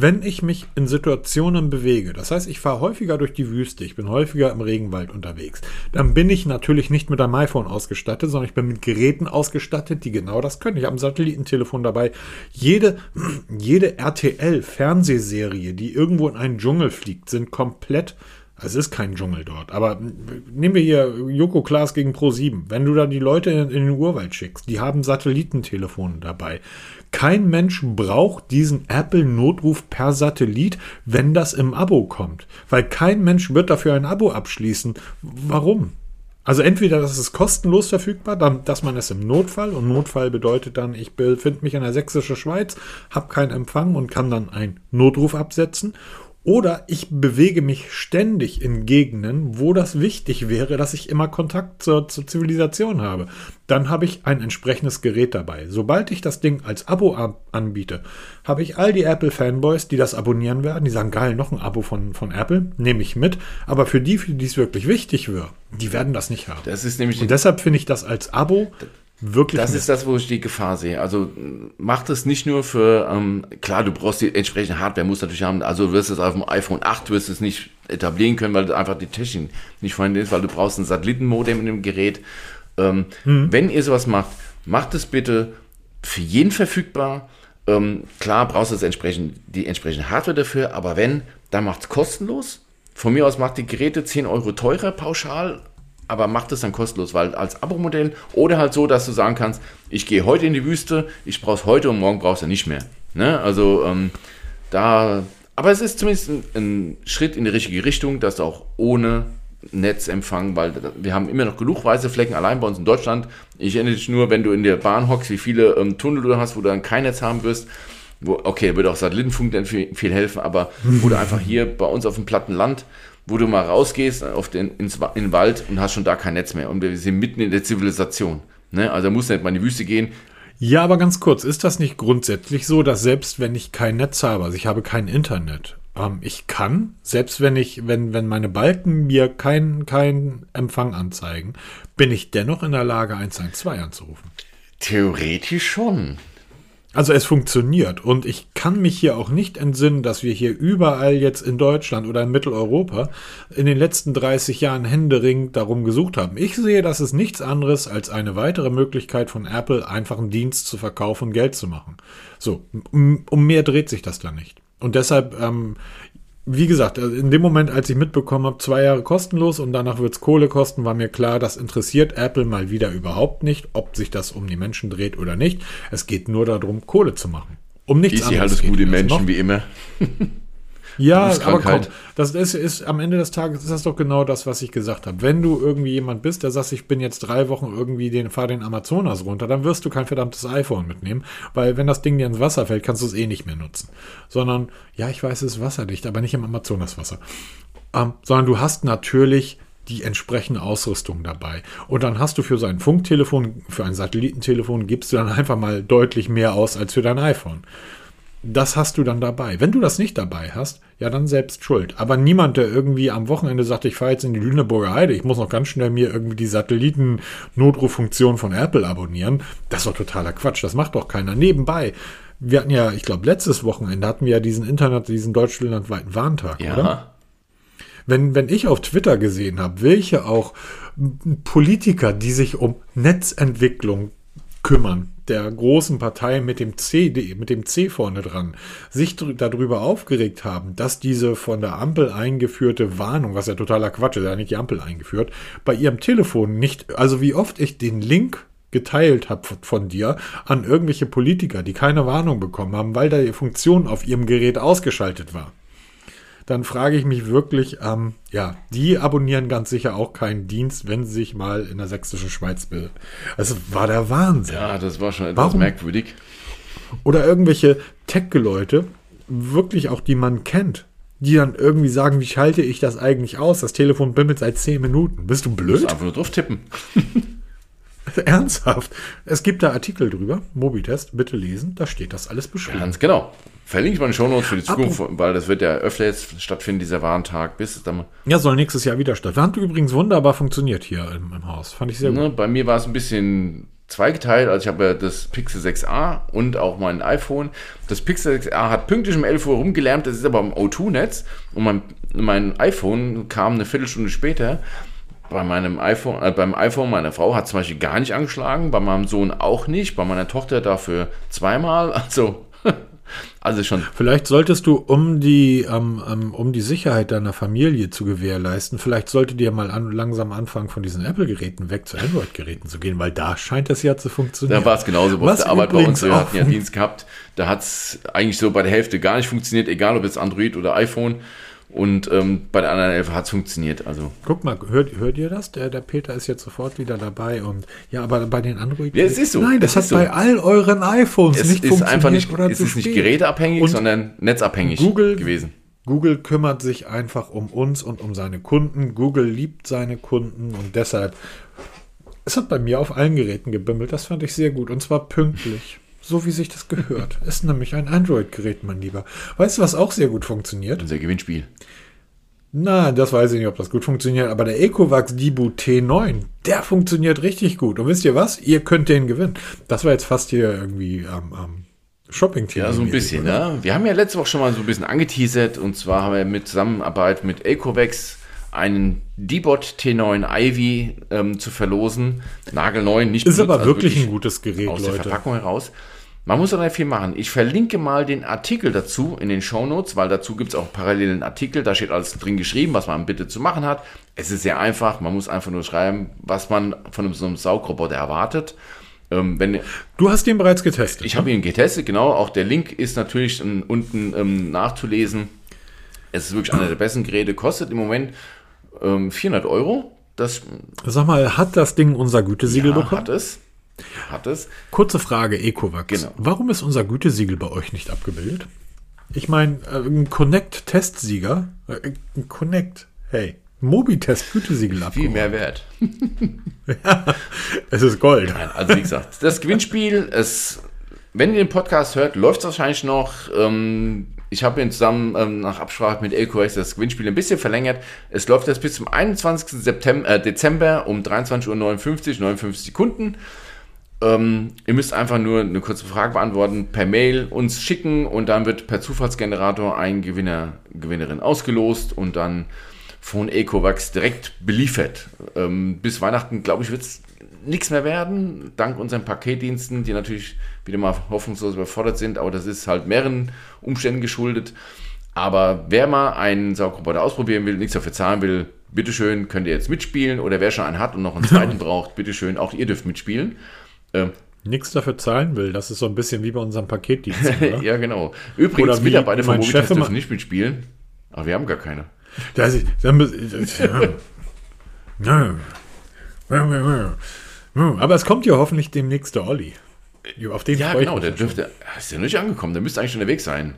Speaker 1: Wenn ich mich in Situationen bewege, das heißt, ich fahre häufiger durch die Wüste, ich bin häufiger im Regenwald unterwegs, dann bin ich natürlich nicht mit einem iPhone ausgestattet, sondern ich bin mit Geräten ausgestattet, die genau das können. Ich habe ein Satellitentelefon dabei. Jede, jede RTL-Fernsehserie, die irgendwo in einen Dschungel fliegt, sind komplett es ist kein Dschungel dort. Aber nehmen wir hier Joko Klaas gegen Pro7. Wenn du da die Leute in, in den Urwald schickst, die haben Satellitentelefone dabei. Kein Mensch braucht diesen Apple-Notruf per Satellit, wenn das im Abo kommt. Weil kein Mensch wird dafür ein Abo abschließen. Warum? Also entweder das ist kostenlos verfügbar, dann, dass man es im Notfall, und Notfall bedeutet dann, ich befinde mich in der sächsischen Schweiz, habe keinen Empfang und kann dann einen Notruf absetzen, oder ich bewege mich ständig in Gegenden, wo das wichtig wäre, dass ich immer Kontakt zur, zur, Zivilisation habe. Dann habe ich ein entsprechendes Gerät dabei. Sobald ich das Ding als Abo anbiete, habe ich all die Apple-Fanboys, die das abonnieren werden. Die sagen, geil, noch ein Abo von, von Apple, nehme ich mit. Aber für die, für die es wirklich wichtig wird, die werden das nicht haben.
Speaker 2: Das ist nämlich
Speaker 1: Und deshalb finde ich das als Abo Wirklich.
Speaker 2: Das ist das, wo ich die Gefahr sehe. Also macht es nicht nur für, ähm, klar, du brauchst die entsprechende Hardware, musst natürlich haben, also du wirst es auf dem iPhone 8 wirst es nicht etablieren können, weil du einfach die Technik nicht vorhanden ist, weil du brauchst ein Satellitenmodem in dem Gerät. Ähm, mhm. Wenn ihr sowas macht, macht es bitte für jeden verfügbar. Ähm, klar brauchst du das entsprechend, die entsprechende Hardware dafür, aber wenn, dann macht es kostenlos. Von mir aus macht die Geräte 10 Euro teurer pauschal aber mach das dann kostenlos, weil als Abo-Modell oder halt so, dass du sagen kannst, ich gehe heute in die Wüste, ich brauche es heute und morgen brauchst du nicht mehr. Ne? Also ähm, da, aber es ist zumindest ein, ein, Schritt in die richtige Richtung, dass du auch ohne Netzempfang, weil wir haben immer noch genug weiße Flecken allein bei uns in Deutschland. Ich erinnere dich nur, wenn du in der Bahn hockst, wie viele ähm, Tunnel du hast, wo du dann kein Netz haben wirst. Wo, okay, würde auch Satellitenfunk dann viel, viel helfen, aber wo du einfach hier bei uns auf dem platten Land wo du mal rausgehst auf den, ins, in den Wald und hast schon da kein Netz mehr. Und wir sind mitten in der Zivilisation. Ne? Also muss nicht mal in die Wüste gehen.
Speaker 1: Ja, aber ganz kurz, ist das nicht grundsätzlich so, dass selbst wenn ich kein Netz habe, also ich habe kein Internet, ähm, ich kann, selbst wenn ich, wenn, wenn meine Balken mir keinen kein Empfang anzeigen, bin ich dennoch in der Lage, 112 anzurufen?
Speaker 2: Theoretisch schon.
Speaker 1: Also es funktioniert und ich kann mich hier auch nicht entsinnen, dass wir hier überall jetzt in Deutschland oder in Mitteleuropa in den letzten 30 Jahren händeringend darum gesucht haben. Ich sehe, das ist nichts anderes als eine weitere Möglichkeit von Apple, einfach einen Dienst zu verkaufen und Geld zu machen. So, um, um mehr dreht sich das da nicht. Und deshalb, ähm, wie gesagt, äh, in dem Moment, als ich mitbekommen habe, zwei Jahre kostenlos und danach wird es Kohle kosten, war mir klar, das interessiert Apple mal wieder überhaupt nicht, ob sich das um die Menschen dreht oder nicht. Es geht nur darum, Kohle zu machen. Um nichts
Speaker 2: Easy halt das gute Menschen, wie immer.
Speaker 1: Ja, aber komm, das ist, ist am Ende des Tages ist das doch genau das, was ich gesagt habe. Wenn du irgendwie jemand bist, der sagt, ich bin jetzt drei Wochen irgendwie den, fahr den Amazonas runter, dann wirst du kein verdammtes iPhone mitnehmen, weil wenn das Ding dir ins Wasser fällt, kannst du es eh nicht mehr nutzen. Sondern, ja, ich weiß, es ist wasserdicht, aber nicht im Amazonaswasser. Ähm, sondern du hast natürlich die entsprechende Ausrüstung dabei. Und dann hast du für sein Funktelefon, für ein Satellitentelefon, gibst du dann einfach mal deutlich mehr aus als für dein iPhone das hast du dann dabei. Wenn du das nicht dabei hast, ja, dann selbst schuld. Aber niemand, der irgendwie am Wochenende sagt, ich fahre jetzt in die Lüneburger Heide, ich muss noch ganz schnell mir irgendwie die Satelliten-Notruffunktion von Apple abonnieren, das ist doch totaler Quatsch. Das macht doch keiner. Nebenbei, wir hatten ja, ich glaube, letztes Wochenende hatten wir ja diesen Internet, diesen deutschlandweiten Warntag, ja. oder? Wenn, wenn ich auf Twitter gesehen habe, welche auch Politiker, die sich um Netzentwicklung kümmern, der großen Partei mit dem C, mit dem C vorne dran, sich darüber aufgeregt haben, dass diese von der Ampel eingeführte Warnung, was ja totaler Quatsch ist, ja nicht die Ampel eingeführt, bei ihrem Telefon nicht, also wie oft ich den Link geteilt habe von dir an irgendwelche Politiker, die keine Warnung bekommen haben, weil da die Funktion auf ihrem Gerät ausgeschaltet war dann frage ich mich wirklich, ähm, ja, die abonnieren ganz sicher auch keinen Dienst, wenn sie sich mal in der sächsischen Schweiz bilden. Also war der Wahnsinn.
Speaker 2: Ja, das war schon etwas Warum? merkwürdig.
Speaker 1: Oder irgendwelche Tech-Leute, wirklich auch die man kennt, die dann irgendwie sagen, wie schalte ich das eigentlich aus? Das Telefon bimmelt seit 10 Minuten. Bist du blöd? Du musst
Speaker 2: einfach nur drauf tippen.
Speaker 1: Ernsthaft. Es gibt da Artikel drüber, Mobitest, bitte lesen, da steht das alles beschrieben.
Speaker 2: Ganz genau. Verlinkt mal in Show Notes für die Zukunft, Apropos, weil das wird ja öfter jetzt stattfinden, dieser Warntag, bis dann
Speaker 1: Ja, soll nächstes Jahr wieder stattfinden. Hat übrigens wunderbar funktioniert hier im, im Haus. Fand ich sehr
Speaker 2: ne, gut. Bei mir war es ein bisschen zweigeteilt. Also ich habe ja das Pixel 6a und auch mein iPhone. Das Pixel 6a hat pünktlich um 11 Uhr rumgelärmt, das ist aber im O2-Netz. Und mein, mein iPhone kam eine Viertelstunde später bei meinem iPhone, äh, beim iPhone meiner Frau hat zum Beispiel gar nicht angeschlagen, bei meinem Sohn auch nicht, bei meiner Tochter dafür zweimal. Also also schon.
Speaker 1: Vielleicht solltest du, um die, ähm, ähm, um die Sicherheit deiner Familie zu gewährleisten, vielleicht solltet ihr mal an, langsam anfangen, von diesen Apple-Geräten weg zu Android-Geräten zu gehen, weil da scheint es ja zu funktionieren.
Speaker 2: Da war es genauso bei der Arbeit bei uns. Wir hatten ja Dienst gehabt, da hat es eigentlich so bei der Hälfte gar nicht funktioniert, egal ob jetzt Android oder iPhone. Und ähm, bei der anderen Elfe hat es funktioniert. Also.
Speaker 1: Guck mal, hört, hört ihr das? Der, der Peter ist jetzt sofort wieder dabei. Und ja, aber bei den Android.
Speaker 2: Ja, es ist so.
Speaker 1: Nein, das, das hat bei so. all euren iPhones
Speaker 2: es
Speaker 1: nicht
Speaker 2: ist einfach nicht, oder es ist nicht geräteabhängig, und sondern netzabhängig
Speaker 1: Google, gewesen. Google kümmert sich einfach um uns und um seine Kunden. Google liebt seine Kunden und deshalb. Es hat bei mir auf allen Geräten gebimmelt. Das fand ich sehr gut. Und zwar pünktlich. So wie sich das gehört. Ist nämlich ein Android-Gerät, mein Lieber. Weißt du, was auch sehr gut funktioniert?
Speaker 2: Unser Gewinnspiel.
Speaker 1: Na, das weiß ich nicht, ob das gut funktioniert, aber der Ecovax Dibu T9, der funktioniert richtig gut. Und wisst ihr was? Ihr könnt den gewinnen. Das war jetzt fast hier irgendwie am ähm, ähm, Shopping-Thema.
Speaker 2: Ja, so ein bisschen, ne? Wir haben ja letzte Woche schon mal so ein bisschen angeteasert und zwar haben wir mit Zusammenarbeit mit Ecovax einen D-Bot T9 Ivy ähm, zu verlosen. Nagelneu, nicht
Speaker 1: Ist benutzt, aber also wirklich, wirklich ein gutes Gerät,
Speaker 2: aus Leute. der Verpackung heraus. Man muss dann viel machen. Ich verlinke mal den Artikel dazu in den Show Notes, weil dazu gibt es auch parallelen Artikel. Da steht alles drin geschrieben, was man bitte zu machen hat. Es ist sehr einfach. Man muss einfach nur schreiben, was man von so einem Saugroboter erwartet.
Speaker 1: Ähm, wenn, du hast ihn bereits getestet.
Speaker 2: Ich habe ihn getestet, genau. Auch der Link ist natürlich um, unten ähm, nachzulesen. Es ist wirklich einer der besten Geräte. Kostet im Moment ähm, 400 Euro. Das,
Speaker 1: Sag mal, hat das Ding unser Gütesiegel
Speaker 2: ja,
Speaker 1: bekommen?
Speaker 2: Hat es. Hat es.
Speaker 1: Kurze Frage, Ecovax. Genau. Warum ist unser Gütesiegel bei euch nicht abgebildet? Ich meine, äh, ein Connect-Testsieger, äh, ein Connect, hey, Mobitest Gütesiegel
Speaker 2: ab. Viel mehr wert.
Speaker 1: ja, es ist Gold.
Speaker 2: Nein, also wie gesagt, das Gewinnspiel, es, wenn ihr den Podcast hört, läuft es wahrscheinlich noch. Ähm, ich habe ihn zusammen ähm, nach Absprache mit LQX das Gewinnspiel ein bisschen verlängert. Es läuft jetzt bis zum 21. September, äh, Dezember um 23.59 Uhr, 59 Sekunden. Ähm, ihr müsst einfach nur eine kurze Frage beantworten, per Mail uns schicken und dann wird per Zufallsgenerator ein Gewinner, Gewinnerin ausgelost und dann von Ecovax direkt beliefert. Ähm, bis Weihnachten, glaube ich, wird es nichts mehr werden, dank unseren Paketdiensten, die natürlich wieder mal hoffnungslos überfordert sind, aber das ist halt mehreren Umständen geschuldet. Aber wer mal einen Saugroboter ausprobieren will, nichts dafür zahlen will, bitteschön, könnt ihr jetzt mitspielen. Oder wer schon einen hat und noch einen zweiten braucht, bitteschön, auch ihr dürft mitspielen. Ähm,
Speaker 1: Nichts dafür zahlen will, das ist so ein bisschen wie bei unserem Paketdienst.
Speaker 2: Ja, genau. Übrigens,
Speaker 1: Oder wie
Speaker 2: Mitarbeiter von
Speaker 1: immer-
Speaker 2: dürfen nicht mitspielen. Aber wir haben gar keine.
Speaker 1: Das ist, dann muss- ja. Ja. Aber es kommt ja hoffentlich demnächst der Olli. Auf den
Speaker 2: Ja, genau, der dürfte. Ist ja nicht angekommen, der müsste eigentlich schon unterwegs sein.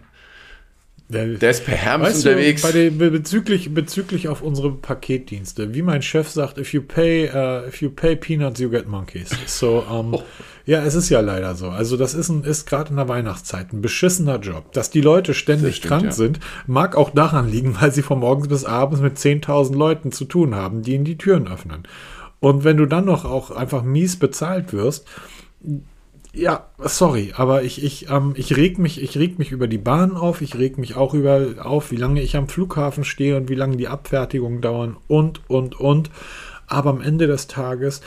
Speaker 1: Der,
Speaker 2: Der ist per Hermes
Speaker 1: weißt
Speaker 2: unterwegs.
Speaker 1: Du, den, be- bezüglich, bezüglich auf unsere Paketdienste, wie mein Chef sagt, if you pay, uh, if you pay peanuts, you get monkeys. So, ähm,
Speaker 2: Oh.
Speaker 1: ja, es ist ja leider so. Also das ist, ein- ist gerade in der Weihnachtszeit ein beschissener Job. Dass die Leute ständig
Speaker 2: stimmt,
Speaker 1: krank
Speaker 2: ja.
Speaker 1: sind, mag auch daran liegen, weil sie von morgens bis abends mit 10.000 Leuten zu tun haben, die ihnen die Türen öffnen. Und wenn du dann noch auch einfach mies bezahlt wirst, ja, sorry, aber ich, ich, ähm, ich reg mich, ich reg mich über die Bahn auf, ich reg mich auch über auf, wie lange ich am Flughafen stehe und wie lange die Abfertigungen dauern und, und, und. Aber am Ende des Tages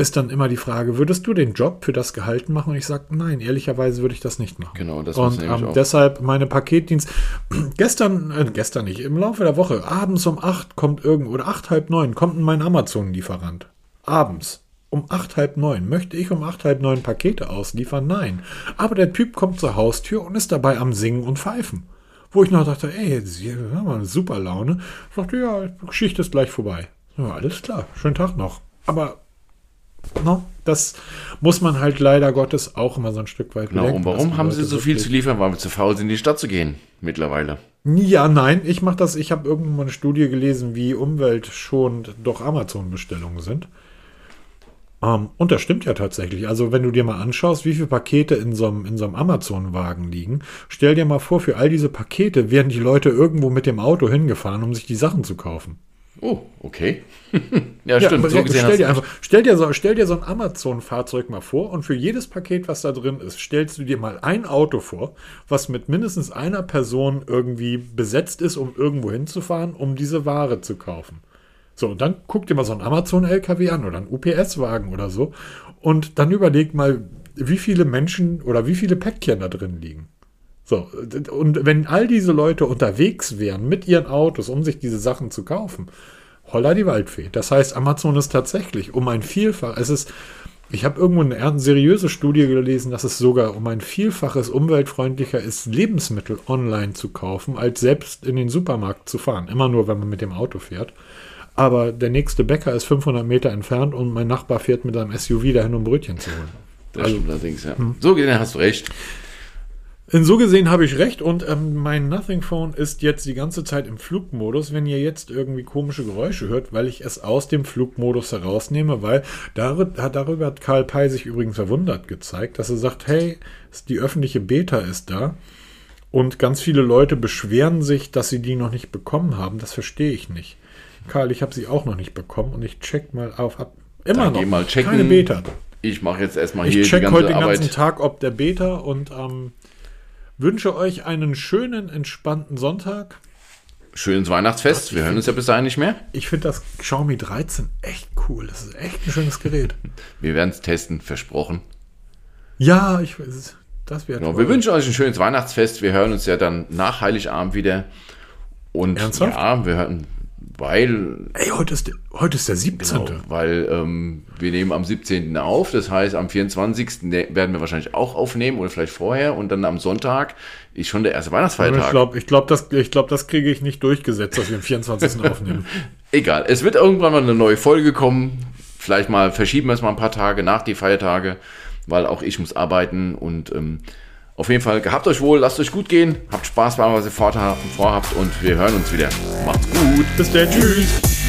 Speaker 1: ist dann immer die Frage, würdest du den Job für das Gehalt machen? Und ich sage, nein, ehrlicherweise würde ich das nicht machen.
Speaker 2: Genau, das
Speaker 1: Und ähm,
Speaker 2: auch.
Speaker 1: deshalb meine Paketdienst. Gestern, äh, gestern nicht, im Laufe der Woche, abends um acht kommt irgend oder acht, halb neun kommt mein Amazon-Lieferant. Abends. Um acht, halb neun. Möchte ich um acht, halb neun Pakete ausliefern? Nein. Aber der Typ kommt zur Haustür und ist dabei am Singen und Pfeifen. Wo ich noch dachte, ey, Sie haben mal eine super Laune. Ich dachte, ja, die Geschichte ist gleich vorbei. Ja, alles klar, schönen Tag noch. Aber no, das muss man halt leider Gottes auch immer so ein Stück weit
Speaker 2: Genau,
Speaker 1: bedenken,
Speaker 2: und warum haben
Speaker 1: Leute
Speaker 2: sie so viel zu liefern? Weil wir zu faul sind, in die Stadt zu gehen. Mittlerweile.
Speaker 1: Ja, nein, ich mache das. Ich habe irgendwann mal eine Studie gelesen, wie umweltschonend doch Amazon-Bestellungen sind. Ähm, und das stimmt ja tatsächlich. Also, wenn du dir mal anschaust, wie viele Pakete in so einem, in so einem Amazon-Wagen liegen, stell dir mal vor, für all diese Pakete werden die Leute irgendwo mit dem Auto hingefahren, um sich die Sachen zu kaufen.
Speaker 2: Oh, okay. ja, stimmt.
Speaker 1: aber
Speaker 2: so gesehen
Speaker 1: stell, dir einfach, stell, dir so, stell dir so ein Amazon-Fahrzeug mal vor und für jedes Paket, was da drin ist, stellst du dir mal ein Auto vor, was mit mindestens einer Person irgendwie besetzt ist, um irgendwo hinzufahren, um diese Ware zu kaufen. So, und dann guck dir mal so einen Amazon-LKW an oder einen UPS-Wagen oder so und dann überleg mal, wie viele Menschen oder wie viele Päckchen da drin liegen. So, und wenn all diese Leute unterwegs wären mit ihren Autos, um sich diese Sachen zu kaufen, holla die Waldfee. Das heißt, Amazon ist tatsächlich um ein Vielfach, es ist, ich habe irgendwo eine, seriöse Studie gelesen, dass es sogar um ein Vielfaches umweltfreundlicher ist, Lebensmittel online zu kaufen, als selbst in den Supermarkt zu fahren. Immer nur, wenn man mit dem Auto fährt. Aber der nächste Bäcker ist 500 Meter entfernt und mein Nachbar fährt mit seinem SUV dahin, um Brötchen zu holen.
Speaker 2: Das
Speaker 1: Also-
Speaker 2: stimmt allerdings, ja.
Speaker 1: Hm.
Speaker 2: So gesehen hast du recht.
Speaker 1: In so gesehen habe ich recht und ähm, mein Nothing Phone ist jetzt die ganze Zeit im Flugmodus. Wenn ihr jetzt irgendwie komische Geräusche hört, weil ich es aus dem Flugmodus herausnehme, weil darüber, darüber hat Karl Pei sich übrigens verwundert gezeigt, dass er sagt, hey, die öffentliche Beta ist da und ganz viele Leute beschweren sich, dass sie die noch nicht bekommen haben. Das verstehe ich nicht. Karl, ich habe sie auch noch nicht bekommen und ich check mal auf. Ab, immer
Speaker 2: Dann
Speaker 1: noch
Speaker 2: geh mal checken.
Speaker 1: keine Beta.
Speaker 2: Ich mache jetzt erstmal hier
Speaker 1: Ich
Speaker 2: die
Speaker 1: check
Speaker 2: ganze
Speaker 1: heute den
Speaker 2: Arbeit.
Speaker 1: ganzen Tag, ob der Beta und ähm, wünsche euch einen schönen, entspannten Sonntag.
Speaker 2: Schönes Weihnachtsfest. Wir hören uns ja bis dahin nicht mehr.
Speaker 1: Ich finde das Xiaomi 13 echt cool. Das ist echt ein schönes Gerät.
Speaker 2: Wir werden es testen, versprochen.
Speaker 1: Ja, ich weiß. Das wäre
Speaker 2: Genau, wir wünschen euch ein schönes Weihnachtsfest. Wir hören uns ja dann nach Heiligabend wieder. Und
Speaker 1: Ernsthaft?
Speaker 2: ja, wir hören, weil,
Speaker 1: Ey, heute ist der, heute ist der 17.
Speaker 2: genau, weil ähm, wir nehmen am 17. auf. Das heißt, am 24. ne- werden wir wahrscheinlich auch aufnehmen oder vielleicht vorher. Und dann am Sonntag ist schon der erste Weihnachtsfeiertag.
Speaker 1: ich glaube, ich glaub, das, ich glaub, das kriege ich nicht durchgesetzt, dass wir am 24. aufnehmen.
Speaker 2: Egal, es wird irgendwann mal eine neue Folge kommen. Vielleicht mal verschieben wir es mal ein paar Tage nach die Feiertage, weil auch ich muss arbeiten und ähm, auf jeden Fall gehabt euch wohl, lasst euch gut gehen, habt Spaß bei allem, was ihr vorhabt und wir hören uns wieder. Macht's gut.
Speaker 1: Bis dann. Tschüss.